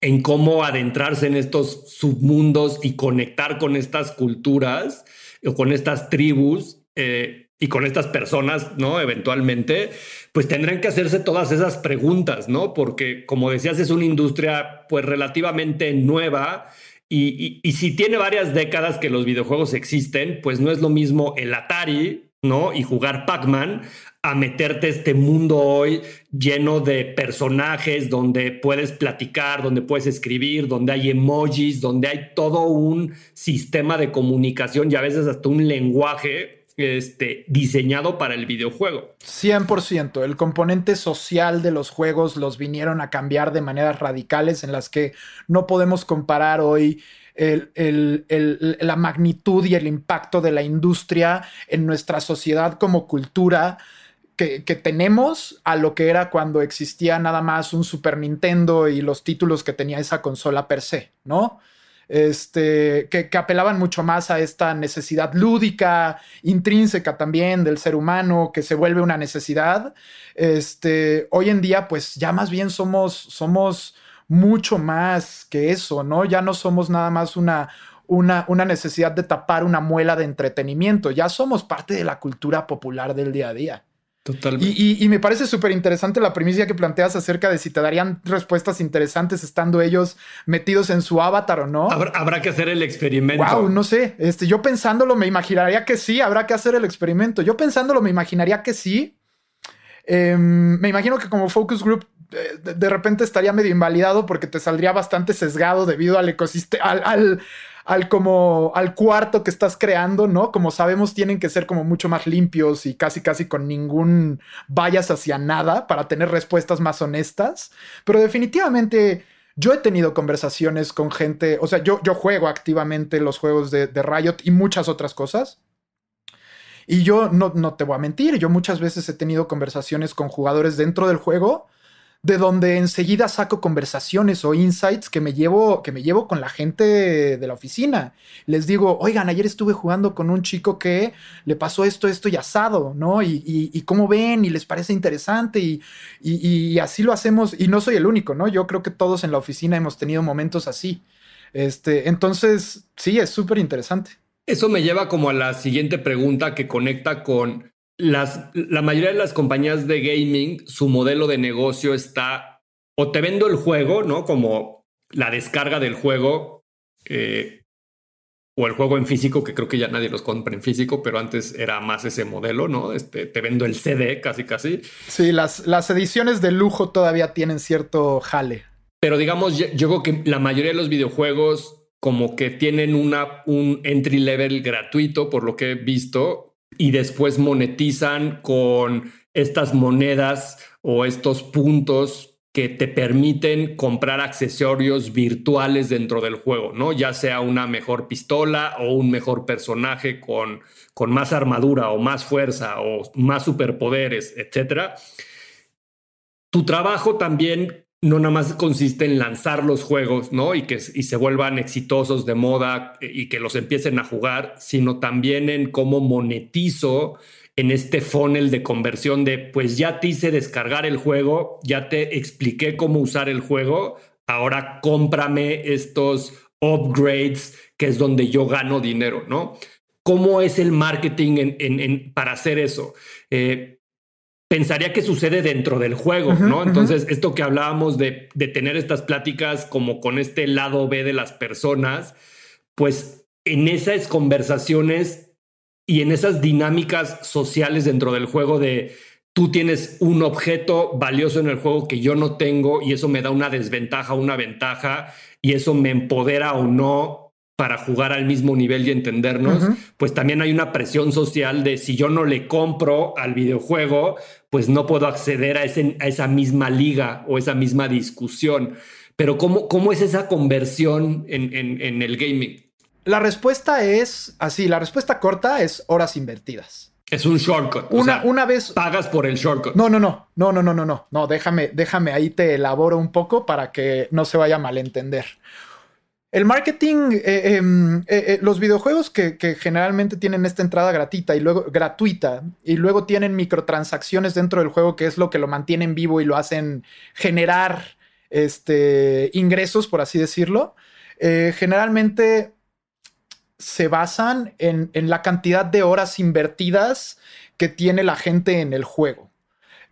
en cómo adentrarse en estos submundos y conectar con estas culturas o con estas tribus, eh, y con estas personas, ¿no? Eventualmente, pues tendrán que hacerse todas esas preguntas, ¿no? Porque, como decías, es una industria pues relativamente nueva Y, y, si tiene varias décadas que los videojuegos existen, pues no es lo mismo el Atari, ¿no? Y jugar Pac-Man a meterte este mundo hoy lleno de personajes donde puedes platicar, donde puedes escribir, donde hay emojis, donde hay todo un sistema de comunicación y a veces hasta un lenguaje este, diseñado para el videojuego. 100%. El componente social de los juegos los vinieron a cambiar de maneras radicales en las que no podemos comparar hoy la magnitud y el impacto de la industria en nuestra sociedad como cultura. Que, que, tenemos a lo que era cuando existía nada más un Super Nintendo y los títulos que tenía esa consola per se, ¿no? Este, que, apelaban mucho más a esta necesidad lúdica, intrínseca también del ser humano, que se vuelve una necesidad. Este, hoy en día, pues ya más bien somos, somos mucho más que eso, ¿no? Ya no somos nada más una, una, una, necesidad de tapar una muela de entretenimiento, ya somos parte de la cultura popular del día a día. Totalmente. Y, me parece súper interesante la primicia que planteas acerca de si te darían respuestas interesantes estando ellos metidos en su avatar o no. Habrá, que hacer el experimento. Wow, no sé. Este, yo pensándolo me imaginaría que sí, habrá que hacer el experimento. Yo pensándolo me imaginaría que sí. Em, me imagino que como focus group eh, de, repente estaría medio invalidado porque te saldría bastante sesgado debido al ecosistema, al, al como al cuarto que estás creando, ¿no? Como sabemos, tienen que ser como mucho más limpios y casi casi con ningún vayas hacia nada para tener respuestas más honestas. Pero definitivamente yo he tenido conversaciones con gente, o sea, yo, yo juego activamente los juegos de, de Riot y muchas otras cosas. Y yo no, no te voy a mentir, yo muchas veces he tenido conversaciones con jugadores dentro del juego de donde enseguida saco conversaciones o insights que me llevo, que me llevo con la gente de la oficina. Les digo, oigan, ayer estuve jugando con un chico que le pasó esto, esto y asado, ¿no? Y, y, cómo ven y les parece interesante y, y, así lo hacemos. Y no soy el único, ¿no? Yo creo que todos en la oficina hemos tenido momentos así. Este, entonces, sí, es súper interesante. Eso me lleva como a la siguiente pregunta que conecta con la mayoría de las compañías de gaming, su modelo de negocio está o te vendo el juego, ¿no? Como la descarga del juego eh, o el juego en físico, que creo que ya nadie los compra en físico, pero antes era más ese modelo, ¿no? Este, te vendo el CD casi, casi. Sí, las, las ediciones de lujo todavía tienen cierto jale. Pero digamos, yo, yo creo que la mayoría de los videojuegos como que tienen una, un entry level gratuito, por lo que he visto, y después monetizan con estas monedas o estos puntos que te permiten comprar accesorios virtuales dentro del juego, ¿no? Ya sea una mejor pistola o un mejor personaje con, con más armadura o más fuerza o más superpoderes, etc. Tu trabajo también no nada más consiste en lanzar los juegos, ¿no? Y que y se vuelvan exitosos de moda eh, y que los empiecen a jugar, sino también en cómo monetizo en este funnel de conversión de, pues ya te hice descargar el juego, ya te expliqué cómo usar el juego, ahora cómprame estos upgrades, que es donde yo gano dinero, ¿no? ¿Cómo es el marketing en, para hacer eso? Eh, pensaría que sucede dentro del juego, ¿no? Entonces, esto que hablábamos de, de, tener estas pláticas como con este lado B de las personas, pues en esas conversaciones y en esas dinámicas sociales dentro del juego de tú tienes un objeto valioso en el juego que yo no tengo y eso me da una desventaja, una ventaja y eso me empodera o no para jugar al mismo nivel y entendernos, pues también hay una presión social de si yo no le compro al videojuego, pues no puedo acceder a, ese, a esa misma liga o esa misma discusión. Pero ¿cómo, cómo es esa conversión en, en, el gaming? La respuesta es así, la respuesta corta es horas invertidas. Es un shortcut. Una, una vez. Pagas por el shortcut. No, no, no. No, no, no, no, no. No, déjame, déjame ahí te elaboro un poco para que no se vaya a malentender. El marketing, eh, em, eh, eh, los videojuegos que, generalmente tienen esta entrada gratuita y luego gratuita y luego tienen microtransacciones dentro del juego que es lo que lo mantienen vivo y lo hacen generar este, ingresos, por así decirlo, generalmente se basan en, la cantidad de horas invertidas que tiene la gente en el juego.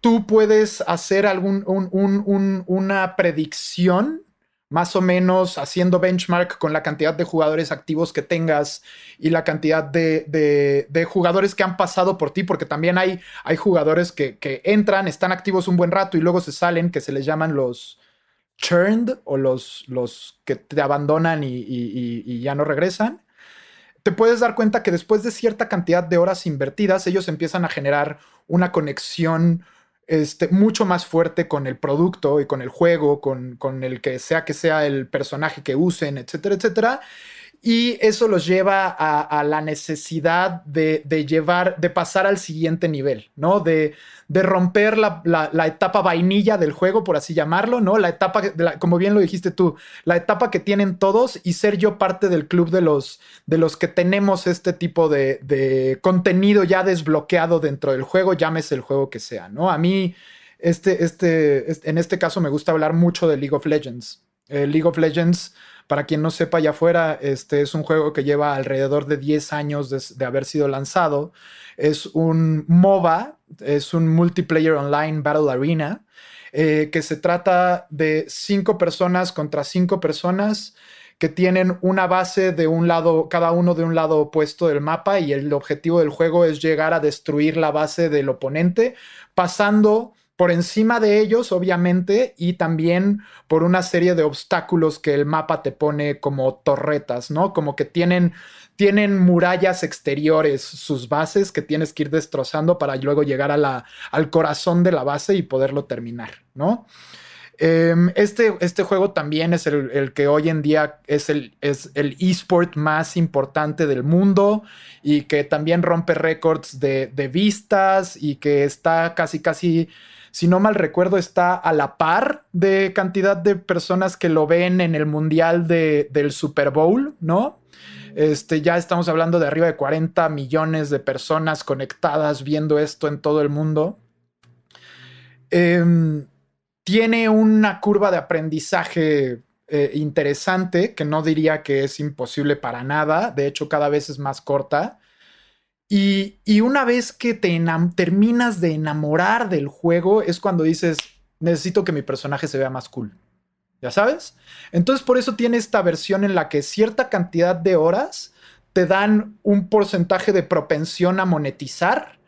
Tú puedes hacer algún, una predicción más o menos haciendo benchmark con la cantidad de jugadores activos que tengas y la cantidad de, jugadores que han pasado por ti, porque también hay, jugadores que, entran, están activos un buen rato y luego se salen, que se les llaman los churned o los que te abandonan y ya no regresan. Te puedes dar cuenta que después de cierta cantidad de horas invertidas, ellos empiezan a generar una conexión este, mucho más fuerte con el producto y con el juego, con, con el que sea que sea el personaje que usen, etcétera, etcétera. Y eso los lleva a, la necesidad de, llevar, de pasar al siguiente nivel, ¿no? De, romper la, etapa vainilla del juego, por así llamarlo, ¿no? La etapa, como bien lo dijiste tú, la etapa que tienen todos y ser yo parte del club de los, de los que tenemos este tipo de, contenido ya desbloqueado dentro del juego, llámese el juego que sea, ¿no? A mí, este, este, en este caso me gusta hablar mucho de League of Legends. League of Legends para quien no sepa allá afuera, este es un juego que lleva alrededor de 10 años de, haber sido lanzado. Es un MOBA, es un Multiplayer Online Battle Arena, eh, que se trata de cinco personas contra cinco personas que tienen una base de un lado, cada uno de un lado opuesto del mapa y el objetivo del juego es llegar a destruir la base del oponente, pasando por encima de ellos, obviamente, y también por una serie de obstáculos que el mapa te pone como torretas, ¿no? Como que tienen, tienen murallas exteriores, sus bases que tienes que ir destrozando para luego llegar al corazón de la base y poderlo terminar, ¿no? Em, este, este, juego también es el, que hoy en día es el, es el esport más importante del mundo y que también rompe récords de, de vistas y que está casi, casi si no mal recuerdo, está a la par de cantidad de personas que lo ven en el Mundial del Super Bowl, ¿no? Este, ya estamos hablando de arriba de 40 millones de personas conectadas viendo esto en todo el mundo. Em, tiene una curva de aprendizaje eh, interesante que no diría que es imposible para nada, de hecho cada vez es más corta. Y, una vez que te terminas de enamorar del juego, es cuando dices, necesito que mi personaje se vea más cool. ¿Ya sabes? Entonces por eso tiene esta versión en la que cierta cantidad de horas te dan un porcentaje de propensión a monetizar.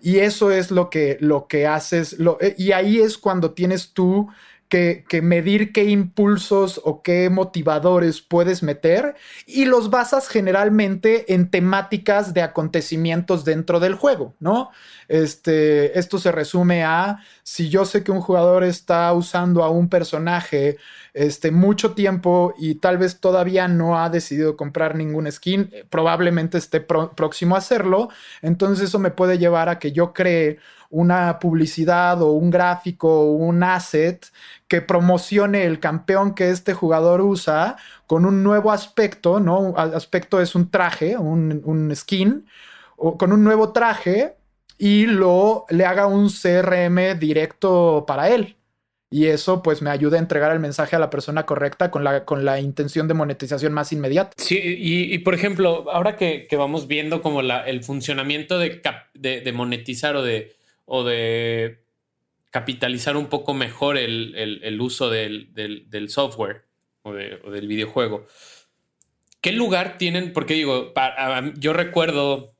Y eso es lo que, lo que haces. Eh, y ahí es cuando tienes tú que, medir qué impulsos o qué motivadores puedes meter y los basas generalmente en temáticas de acontecimientos dentro del juego, ¿no? Este, esto se resume a si yo sé que un jugador está usando a un personaje este, mucho tiempo y tal vez todavía no ha decidido comprar ningún skin, probablemente esté próximo a hacerlo, entonces eso me puede llevar a que yo cree una publicidad o un gráfico o un asset que promocione el campeón que este jugador usa con un nuevo aspecto, ¿no? Aspecto es un traje, un, skin, o con un nuevo traje y lo le haga un CRM directo para él. Y eso pues me ayuda a entregar el mensaje a la persona correcta con la, con la intención de monetización más inmediata. Sí, y, por ejemplo, ahora que, vamos viendo como el funcionamiento de monetizar o de o de capitalizar un poco mejor el, uso del, software o, del videojuego. ¿Qué lugar tienen? Porque digo, yo recuerdo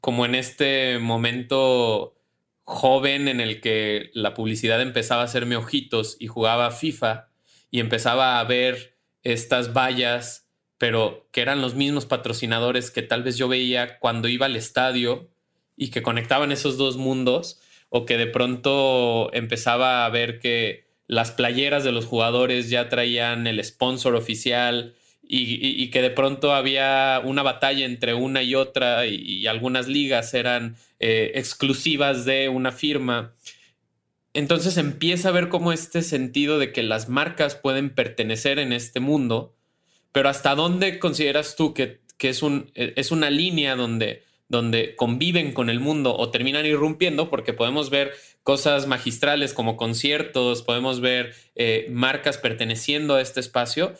como en este momento joven en el que la publicidad empezaba a hacerme ojitos y jugaba FIFA y empezaba a ver estas vallas, pero que eran los mismos patrocinadores que tal vez yo veía cuando iba al estadio y que conectaban esos dos mundos o que de pronto empezaba a ver que las playeras de los jugadores ya traían el sponsor oficial y, que de pronto había una batalla entre una y otra y, algunas ligas eran eh, exclusivas de una firma. Entonces empieza a ver como este sentido de que las marcas pueden pertenecer en este mundo, pero hasta dónde consideras tú que, que es, un, es una línea donde donde conviven con el mundo o terminan irrumpiendo, porque podemos ver cosas magistrales como conciertos, podemos ver eh, marcas perteneciendo a este espacio.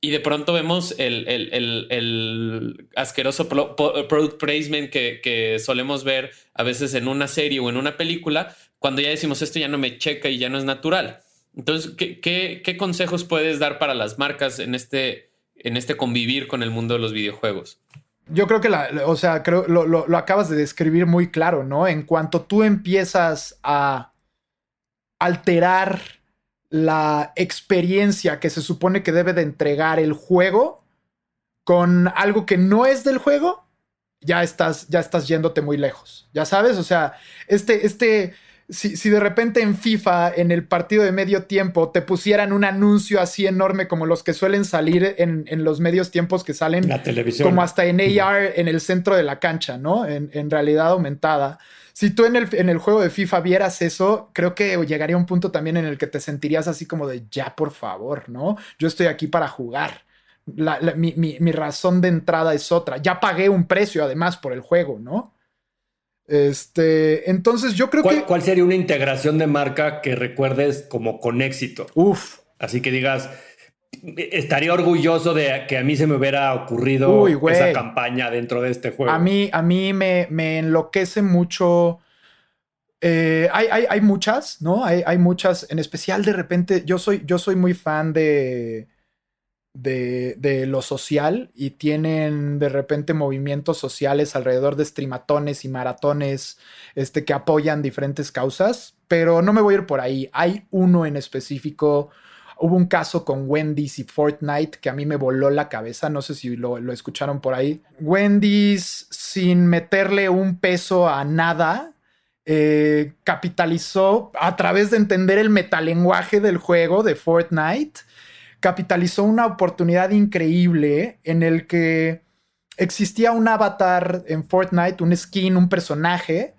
Y de pronto vemos el, asqueroso product placement que, que solemos ver a veces en una serie o en una película, cuando ya decimos esto ya no me checa y ya no es natural. Entonces, ¿qué, consejos puedes dar para las marcas en este, en este convivir con el mundo de los videojuegos? Yo creo que la, o sea, creo lo, lo, acabas de describir muy claro, ¿no? En cuanto tú empiezas a alterar la experiencia que se supone que debe de entregar el juego con algo que no es del juego, ya estás, ya estás yéndote muy lejos. Ya sabes, o sea, este, este, si, de repente en FIFA, en el partido de medio tiempo, te pusieran un anuncio así enorme como los que suelen salir en, los medios tiempos que salen la televisión. como hasta en AR en el centro de la cancha, ¿no? En, realidad aumentada. Si tú en el, en el juego de FIFA vieras eso, creo que llegaría un punto también en el que te sentirías así como de ya, por favor, ¿no? Yo estoy aquí para jugar. mi, mi razón de entrada es otra. Ya pagué un precio además por el juego, ¿no? Este, entonces yo creo que. ¿Cuál sería una integración de marca que recuerdes como con éxito? Uf. Así que digas, estaría orgulloso de que a mí se me hubiera ocurrido esa campaña dentro de este juego. A mí, a mí me, me enloquece mucho. Eh, hay, hay, muchas, ¿no? Hay, hay, muchas. En especial, de repente, yo soy, yo soy muy fan de de, lo social y tienen de repente movimientos sociales alrededor de streamatones y maratones este, que apoyan diferentes causas, pero no me voy a ir por ahí. Hay uno en específico. Hubo un caso con Wendy's y Fortnite que a mí me voló la cabeza, no sé si lo, escucharon por ahí. Wendy's, sin meterle un peso a nada, eh, capitalizó a través de entender el metalenguaje del juego de Fortnite capitalizó una oportunidad increíble en el que existía un avatar en Fortnite, un skin, un personaje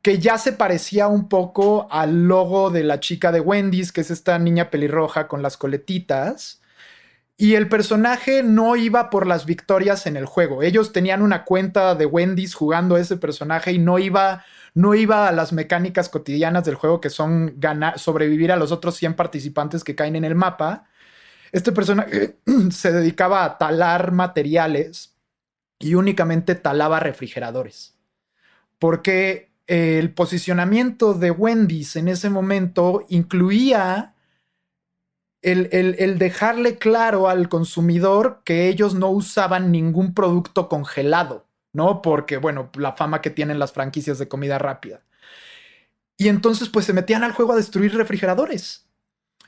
que ya se parecía un poco al logo de la chica de Wendy's, que es esta niña pelirroja con las coletitas. Y el personaje no iba por las victorias en el juego. Ellos tenían una cuenta de Wendy's jugando ese personaje y no iba, no iba a las mecánicas cotidianas del juego que son ganar, sobrevivir a los otros 100 participantes que caen en el mapa, este personaje se dedicaba a talar materiales y únicamente talaba refrigeradores. Porque el posicionamiento de Wendy's en ese momento incluía el, dejarle claro al consumidor que ellos no usaban ningún producto congelado, ¿no? Porque, bueno, la fama que tienen las franquicias de comida rápida. Y entonces, pues se metían al juego a destruir refrigeradores.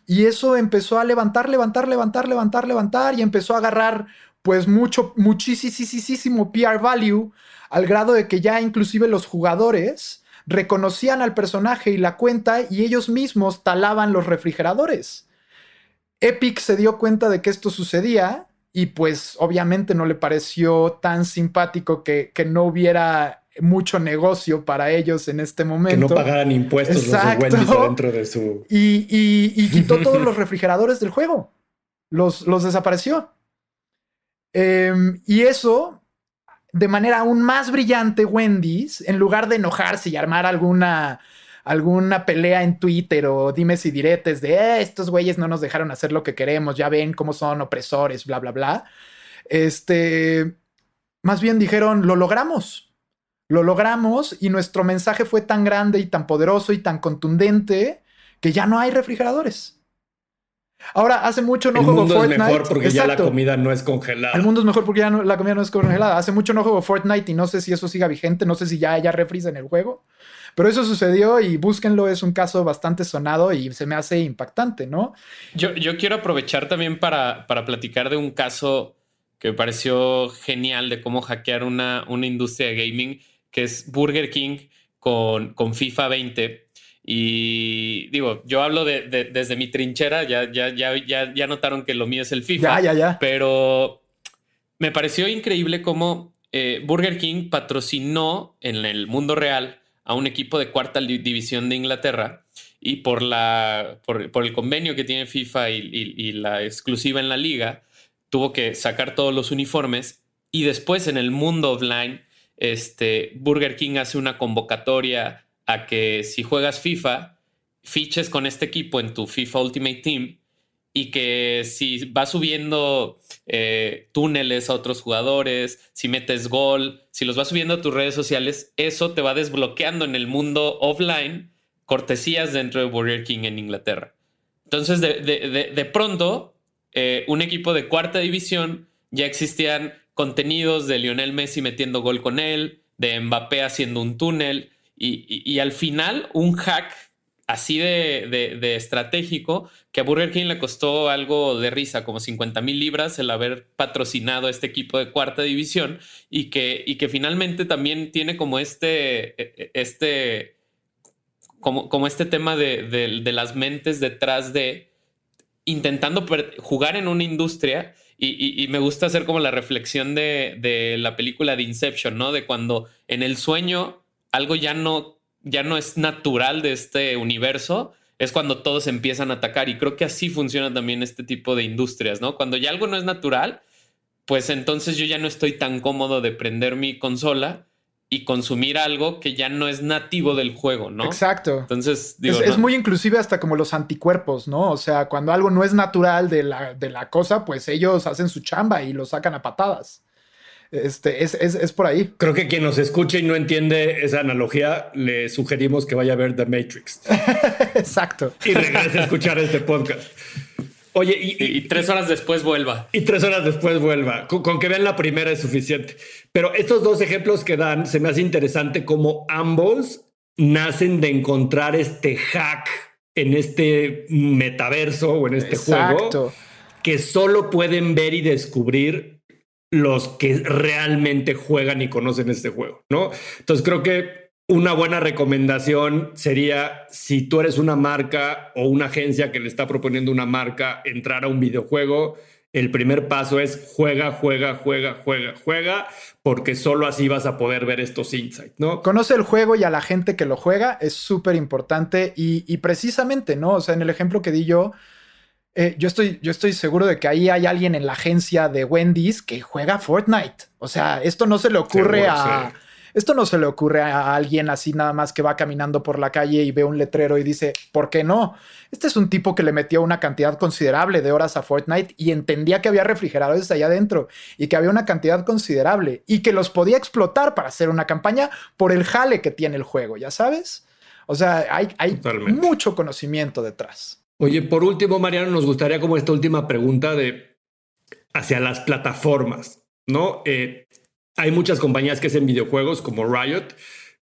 Y eso empezó a levantar, levantar, levantar, levantar, levantar y empezó a agarrar pues mucho, muchísimo PR value al grado de que ya inclusive los jugadores reconocían al personaje y la cuenta y ellos mismos talaban los refrigeradores. Epic se dio cuenta de que esto sucedía y pues obviamente no le pareció tan simpático que, que no hubiera mucho negocio para ellos en este momento. Que no pagaran impuestos los de dentro de su. Y, quitó todos los refrigeradores del juego. Los, los desapareció. Em, y eso, de manera aún más brillante, Wendy's, en lugar de enojarse y armar alguna, alguna pelea en Twitter o dime si diretes de eh, estos güeyes no nos dejaron hacer lo que queremos, ya ven cómo son opresores, bla, bla, bla. Este, más bien dijeron, lo logramos lo logramos y nuestro mensaje fue tan grande y tan poderoso y tan contundente que ya no hay refrigeradores. Ahora, hace mucho no juego Fortnite. El mundo es mejor porque ya la comida no es congelada. El mundo es mejor porque ya la comida no es congelada. Hace mucho no juego Fortnite y no sé si eso siga vigente, no sé si ya haya refris en el juego. Pero eso sucedió y búsquenlo, es un caso bastante sonado y se me hace impactante, ¿no? Yo, yo quiero aprovechar también para, para platicar de un caso que me pareció genial de cómo hackear una, una industria de gaming que es Burger King con, con FIFA 20. Y digo, yo hablo de, desde mi trinchera, ya, ya, ya, ya, ya notaron que lo mío es el FIFA. Ya, ya, ya. Pero me pareció increíble cómo eh, Burger King patrocinó en el mundo real a un equipo de cuarta división de Inglaterra y por, la, por, el convenio que tiene FIFA y, y, la exclusiva en la liga, tuvo que sacar todos los uniformes y después en el mundo offline este, Burger King hace una convocatoria a que si juegas FIFA, fiches con este equipo en tu FIFA Ultimate Team y que si vas subiendo eh, túneles a otros jugadores, si metes gol, si los vas subiendo a tus redes sociales, eso te va desbloqueando en el mundo offline cortesías dentro de Burger King en Inglaterra. Entonces, de, pronto, eh, un equipo de cuarta división ya existían contenidos de Lionel Messi metiendo gol con él, de Mbappé haciendo un túnel y, al final un hack así de, estratégico que a Burger King le costó algo de risa, como 50 mil libras el haber patrocinado este equipo de cuarta división y que, finalmente también tiene como este, e, e, este, como, este tema de las mentes detrás de intentando jugar en una industria y, me gusta hacer como la reflexión de, la película de Inception, ¿no? De cuando en el sueño algo ya no, ya no es natural de este universo, es cuando todos empiezan a atacar. Y creo que así funciona también este tipo de industrias, ¿no? Cuando ya algo no es natural, pues entonces yo ya no estoy tan cómodo de prender mi consola y consumir algo que ya no es nativo del juego, ¿no? Exacto. Entonces, es, muy inclusive hasta como los anticuerpos, ¿no? O sea, cuando algo no es natural de la, de la cosa, pues ellos hacen su chamba y lo sacan a patadas. Este, es, es, por ahí. Creo que quien nos escuche y no entiende esa analogía, le sugerimos que vaya a ver The Matrix. Exacto. Y regrese a escuchar este podcast. Oye, y, tres horas después vuelva. Y tres horas después vuelva. Con, que vean la primera es suficiente. Pero estos dos ejemplos que dan, se me hace interesante cómo ambos nacen de encontrar este hack en este metaverso o en este juego que solo pueden ver y descubrir los que realmente juegan y conocen este juego, ¿no? Entonces creo que una buena recomendación sería si tú eres una marca o una agencia que le está proponiendo una marca entrar a un videojuego, el primer paso es juega, juega, juega, juega, juega, porque solo así vas a poder ver estos insights, ¿no? Conoce el juego y a la gente que lo juega es súper importante y, precisamente, ¿no? O sea, en el ejemplo que di yo, eh, yo, estoy, yo estoy seguro de que ahí hay alguien en la agencia de Wendy's que juega Fortnite. O sea, esto no se le ocurre a... Esto no se le ocurre a alguien así nada más que va caminando por la calle y ve un letrero y dice, ¿por qué no? Este es un tipo que le metió una cantidad considerable de horas a Fortnite y entendía que había refrigeradores allá adentro y que había una cantidad considerable y que los podía explotar para hacer una campaña por el jale que tiene el juego, ¿ya sabes? O sea, hay, hay mucho conocimiento detrás. Oye, por último, Mariano, nos gustaría como esta última pregunta de hacia las plataformas, ¿no? Eh, hay muchas compañías que hacen videojuegos como Riot,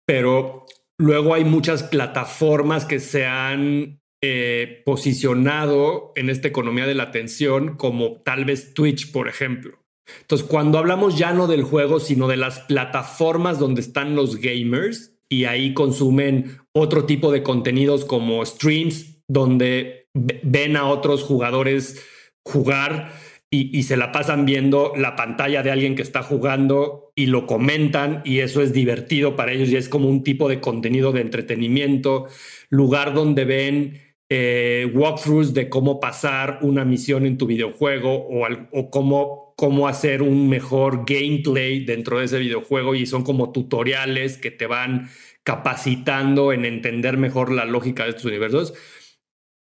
pero luego hay muchas plataformas que se han eh, posicionado en esta economía de la atención, como tal vez Twitch, por ejemplo. Entonces, cuando hablamos ya no del juego, sino de las plataformas donde están los gamers y ahí consumen otro tipo de contenidos como streams, donde ven a otros jugadores jugar y, se la pasan viendo la pantalla de alguien que está jugando y lo comentan y eso es divertido para ellos y es como un tipo de contenido de entretenimiento, lugar donde ven eh, walkthroughs de cómo pasar una misión en tu videojuego o, o cómo, cómo hacer un mejor gameplay dentro de ese videojuego y son como tutoriales que te van capacitando en entender mejor la lógica de estos universos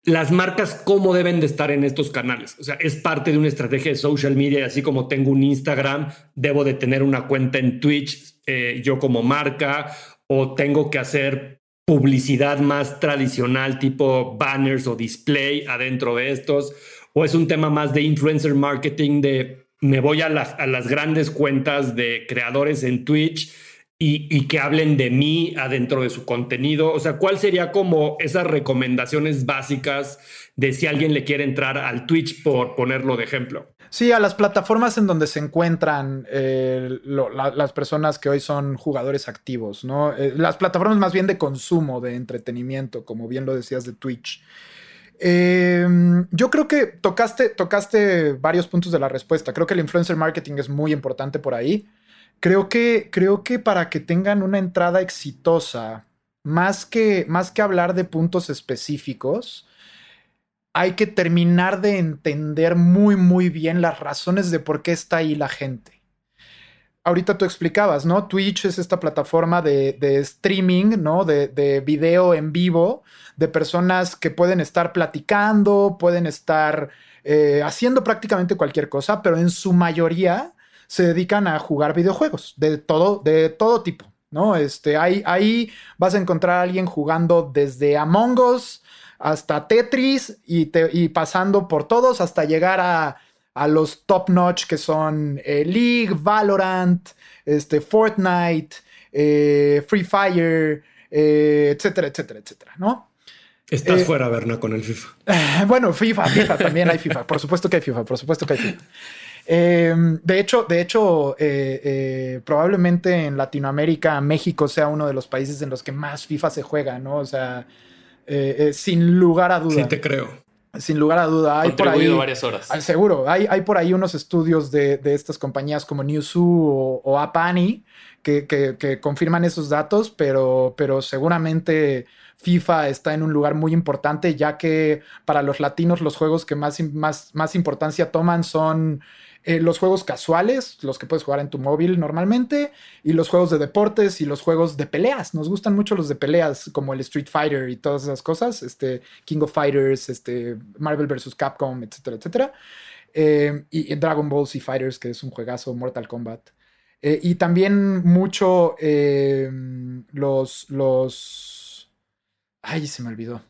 las marcas cómo deben de estar en estos canales. O sea, es parte de una estrategia de social media así como tengo un Instagram, debo de tener una cuenta en Twitch eh, yo como marca o tengo que hacer publicidad más tradicional tipo banners o display adentro de estos o es un tema más de influencer marketing de me voy a, a las grandes cuentas de creadores en Twitch y, que hablen de mí adentro de su contenido? O sea, ¿cuál sería como esas recomendaciones básicas de si alguien le quiere entrar al Twitch, por ponerlo de ejemplo? Sí, a las plataformas en donde se encuentran eh, las personas que hoy son jugadores activos, ¿no? Eh, las plataformas más bien de consumo, de entretenimiento, como bien lo decías de Twitch. Em, yo creo que tocaste, tocaste varios puntos de la respuesta. Creo que el influencer marketing es muy importante por ahí. Creo que, creo que para que tengan una entrada exitosa, más que, más que hablar de puntos específicos, hay que terminar de entender muy, muy bien las razones de por qué está ahí la gente. Ahorita tú explicabas, ¿no? Twitch es esta plataforma de, streaming, ¿no? De, de, video en vivo, de personas que pueden estar platicando, pueden estar eh, haciendo prácticamente cualquier cosa, pero en su mayoría se dedican a jugar videojuegos de todo, de todo tipo, ¿no? Este, ahí, ahí vas a encontrar a alguien jugando desde Among Us hasta Tetris y, y pasando por todos hasta llegar a, los top notch que son eh, League, Valorant, este, Fortnite, eh, Free Fire, eh, etcétera, etcétera, etcétera, ¿no? Estás fuera, Berna, con el FIFA. Bueno, FIFA, FIFA, también hay FIFA. Por supuesto que hay FIFA, por supuesto que hay FIFA. Em, de hecho, de hecho probablemente en Latinoamérica, México sea uno de los países en los que más FIFA se juega, ¿no? O sea, eh, eh, sin lugar a duda. Sí, te creo. Sin lugar a duda. Hay por ahí. varias horas. Seguro. Hay, hay por ahí unos estudios de, estas compañías como Newzoo o, Apani que, confirman esos datos, pero, pero seguramente FIFA está en un lugar muy importante, ya que para los latinos los juegos que más, más, más importancia toman son eh, los juegos casuales, los que puedes jugar en tu móvil normalmente, y los juegos de deportes y los juegos de peleas. Nos gustan mucho los de peleas, como el Street Fighter y todas esas cosas, este, King of Fighters, este, Marvel vs. Capcom, etcétera, etcétera. Eh, y, Dragon Ball Z Fighters, que es un juegazo, Mortal Kombat. Eh, y también mucho los, los... Ay, se me olvidó.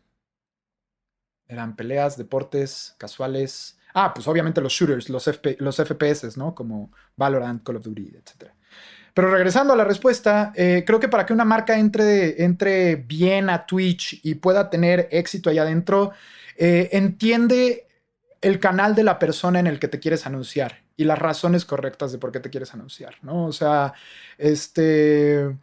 Eran peleas, deportes, casuales. Ah, pues obviamente los shooters, los, los FPS, ¿no? Como Valorant, Call of Duty, etc. Pero regresando a la respuesta, eh, creo que para que una marca entre, entre bien a Twitch y pueda tener éxito allá adentro, eh, entiende el canal de la persona en el que te quieres anunciar y las razones correctas de por qué te quieres anunciar, ¿no? O sea, este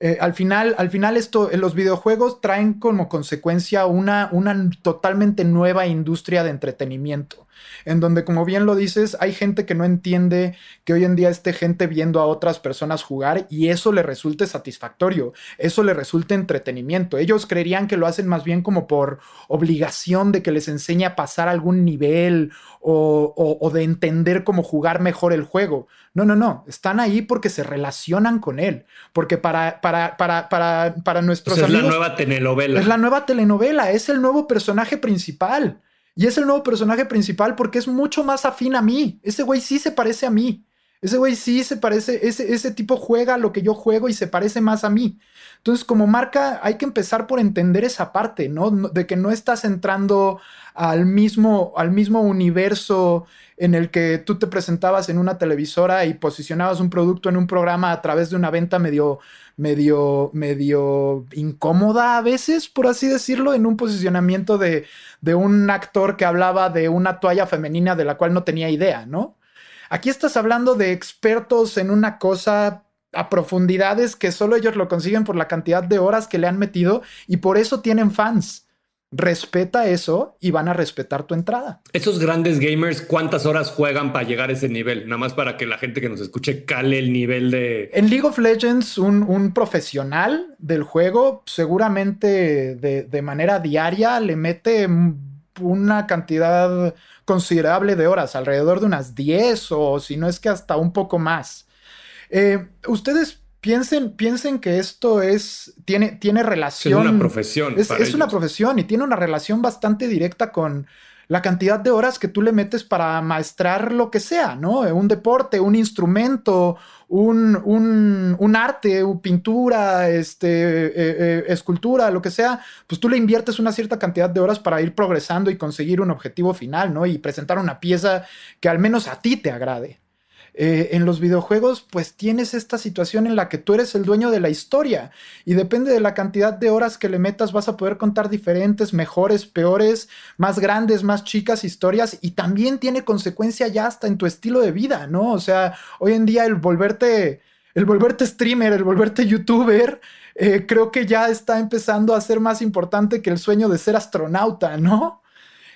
eh, al, final, al final esto, los videojuegos traen como consecuencia una, una totalmente nueva industria de entretenimiento, en donde, como bien lo dices, hay gente que no entiende que hoy en día esté gente viendo a otras personas jugar y eso le resulte satisfactorio, eso le resulte entretenimiento. Ellos creerían que lo hacen más bien como por obligación de que les enseñe a pasar algún nivel o, o de entender cómo jugar mejor el juego. No, no, no, están ahí porque se relacionan con él, porque para para, para, para, para nuestros Es la nueva telenovela. Es la nueva telenovela, es el nuevo personaje principal. Y es el nuevo personaje principal porque es mucho más afín a mí. Ese güey sí se parece a mí. Ese güey sí se parece, ese, ese tipo juega lo que yo juego y se parece más a mí. Entonces, como marca, hay que empezar por entender esa parte, ¿no? De que no estás entrando al mismo, al mismo universo en el que tú te presentabas en una televisora y posicionabas un producto en un programa a través de una venta medio, medio, medio incómoda a veces, por así decirlo, en un posicionamiento de, de un actor que hablaba de una toalla femenina de la cual no tenía idea, ¿no? Aquí estás hablando de expertos en una cosa a profundidades que solo ellos lo consiguen por la cantidad de horas que le han metido y por eso tienen fans. Respeta eso y van a respetar tu entrada. Esos grandes gamers, ¿cuántas horas juegan para llegar a ese nivel? Nada más para que la gente que nos escuche cale el nivel de... En League of Legends, un, profesional del juego seguramente de, de manera diaria le mete una cantidad considerable de horas, alrededor de unas 10 o si no es que hasta un poco más. Eh, ustedes piensen, piensen que esto es, tiene, tiene relación. Es una profesión. Es, una profesión y tiene una relación bastante directa con la cantidad de horas que tú le metes para maestrar lo que sea, ¿no? Un deporte, un instrumento, un, un, un arte, pintura, este, eh, eh, escultura, lo que sea, pues tú le inviertes una cierta cantidad de horas para ir progresando y conseguir un objetivo final, ¿no? Y presentar una pieza que al menos a ti te agrade. Eh, en los videojuegos, pues tienes esta situación en la que tú eres el dueño de la historia y depende de la cantidad de horas que le metas vas a poder contar diferentes, mejores, peores, más grandes, más chicas historias y también tiene consecuencia ya hasta en tu estilo de vida, ¿no? O sea, hoy en día el volverte, el volverte streamer, el volverte youtuber, eh, creo que ya está empezando a ser más importante que el sueño de ser astronauta, ¿no?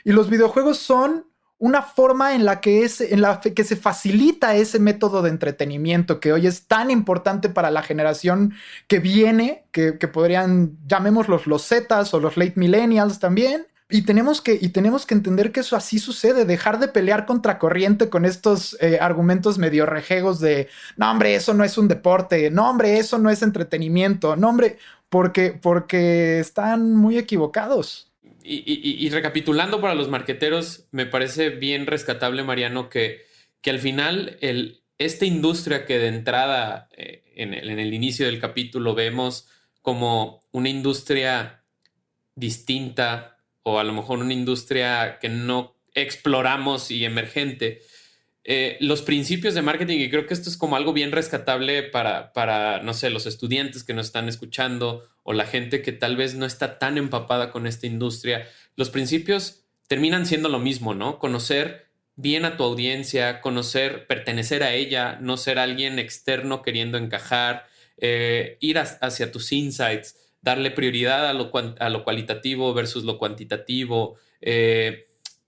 Y los videojuegos son una forma en la que es en la que se facilita ese método de entretenimiento que hoy es tan importante para la generación que viene, que, podrían llamémoslos los Zetas o los late millennials también. Y tenemos, que, y tenemos que entender que eso así sucede, dejar de pelear contra corriente con estos eh, argumentos medio rejegos de, no hombre, eso no es un deporte, no hombre, eso no es entretenimiento, no hombre, porque, porque están muy equivocados y, recapitulando para los marqueteros, me parece bien rescatable, Mariano, que, que al final el, esta industria que de entrada eh, en, el, en, el, inicio del capítulo vemos como una industria distinta, o a lo mejor una industria que no exploramos y emergente, eh, los principios de marketing, y creo que esto es como algo bien rescatable para, para, no sé, los estudiantes que nos están escuchando o la gente que tal vez no está tan empapada con esta industria, los principios terminan siendo lo mismo, ¿no? Conocer bien a tu audiencia, conocer, pertenecer a ella, no ser alguien externo queriendo encajar, eh, ir hacia tus insights, darle prioridad a lo, a lo cualitativo versus lo cuantitativo. Eh,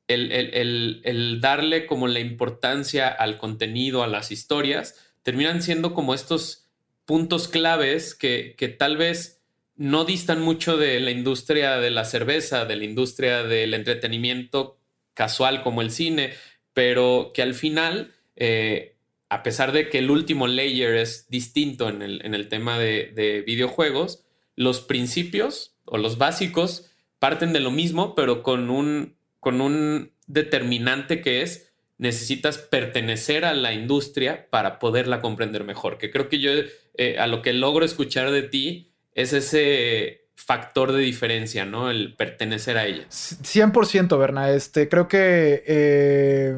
el, darle como la importancia al contenido, a las historias, terminan siendo como estos puntos claves que, que tal vez no distan mucho de la industria de la cerveza, de la industria del entretenimiento casual como el cine, pero que al final, eh, a pesar de que el último layer es distinto en el, en el tema de, de, videojuegos, los principios o los básicos parten de lo mismo, pero con un con un determinante que es necesitas pertenecer a la industria para poderla comprender mejor. Que creo que yo eh, a lo que logro escuchar de ti es ese factor de diferencia, ¿no? El pertenecer a ella. 100%, Berna. Este, creo que eh,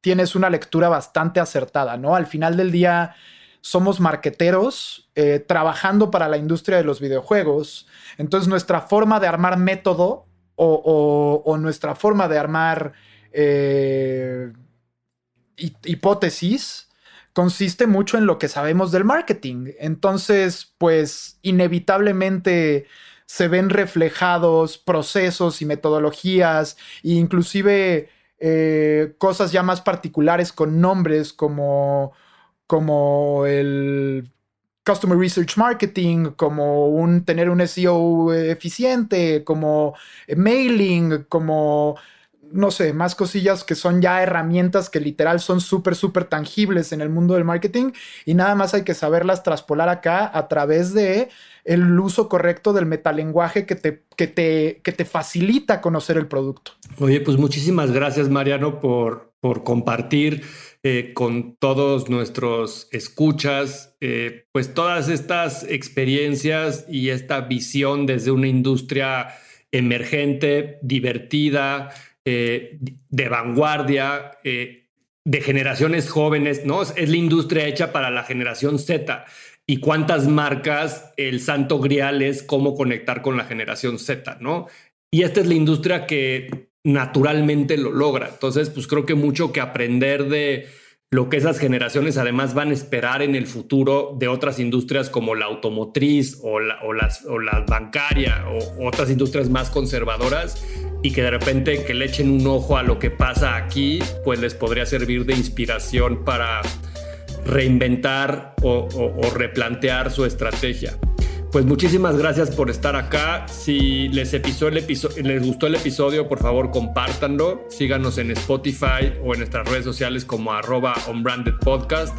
tienes una lectura bastante acertada, ¿no? Al final del día somos marqueteros eh, trabajando para la industria de los videojuegos. Entonces nuestra forma de armar método o, nuestra forma de armar eh, hipótesis consiste mucho en lo que sabemos del marketing. Entonces, pues inevitablemente se ven reflejados procesos y metodologías e inclusive eh, cosas ya más particulares con nombres como, como el Customer Research Marketing, como un tener un SEO eficiente, como mailing, como no sé, más cosillas que son ya herramientas que literal son súper, súper tangibles en el mundo del marketing y nada más hay que saberlas traspolar acá a través de el uso correcto del metalenguaje que te, que te, que te facilita conocer el producto. Oye, pues muchísimas gracias Mariano por, por compartir eh, con todos nuestros escuchas, eh, pues todas estas experiencias y esta visión desde una industria emergente, divertida, eh, de vanguardia, de generaciones jóvenes, ¿no? Es la industria hecha para la generación Z. Y cuántas marcas el santo grial es cómo conectar con la generación Z, ¿no? Y esta es la industria que naturalmente lo logra. Entonces, pues creo que mucho que aprender de lo que esas generaciones además van a esperar en el futuro de otras industrias como la automotriz o la, las, o bancaria o otras industrias más conservadoras y que de repente que le echen un ojo a lo que pasa aquí, pues les podría servir de inspiración para reinventar o replantear su estrategia. Pues muchísimas gracias por estar acá. Si les, el les gustó el episodio, por favor compártanlo. Síganos en Spotify o en nuestras redes sociales como arroba podcast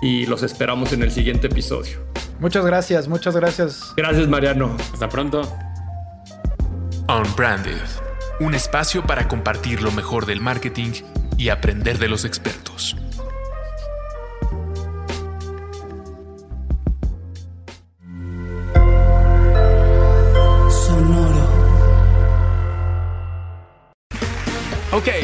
y los esperamos en el siguiente episodio. Muchas gracias, muchas gracias. Gracias Mariano. Hasta pronto. Unbranded, un espacio para compartir lo mejor del marketing y aprender de los expertos.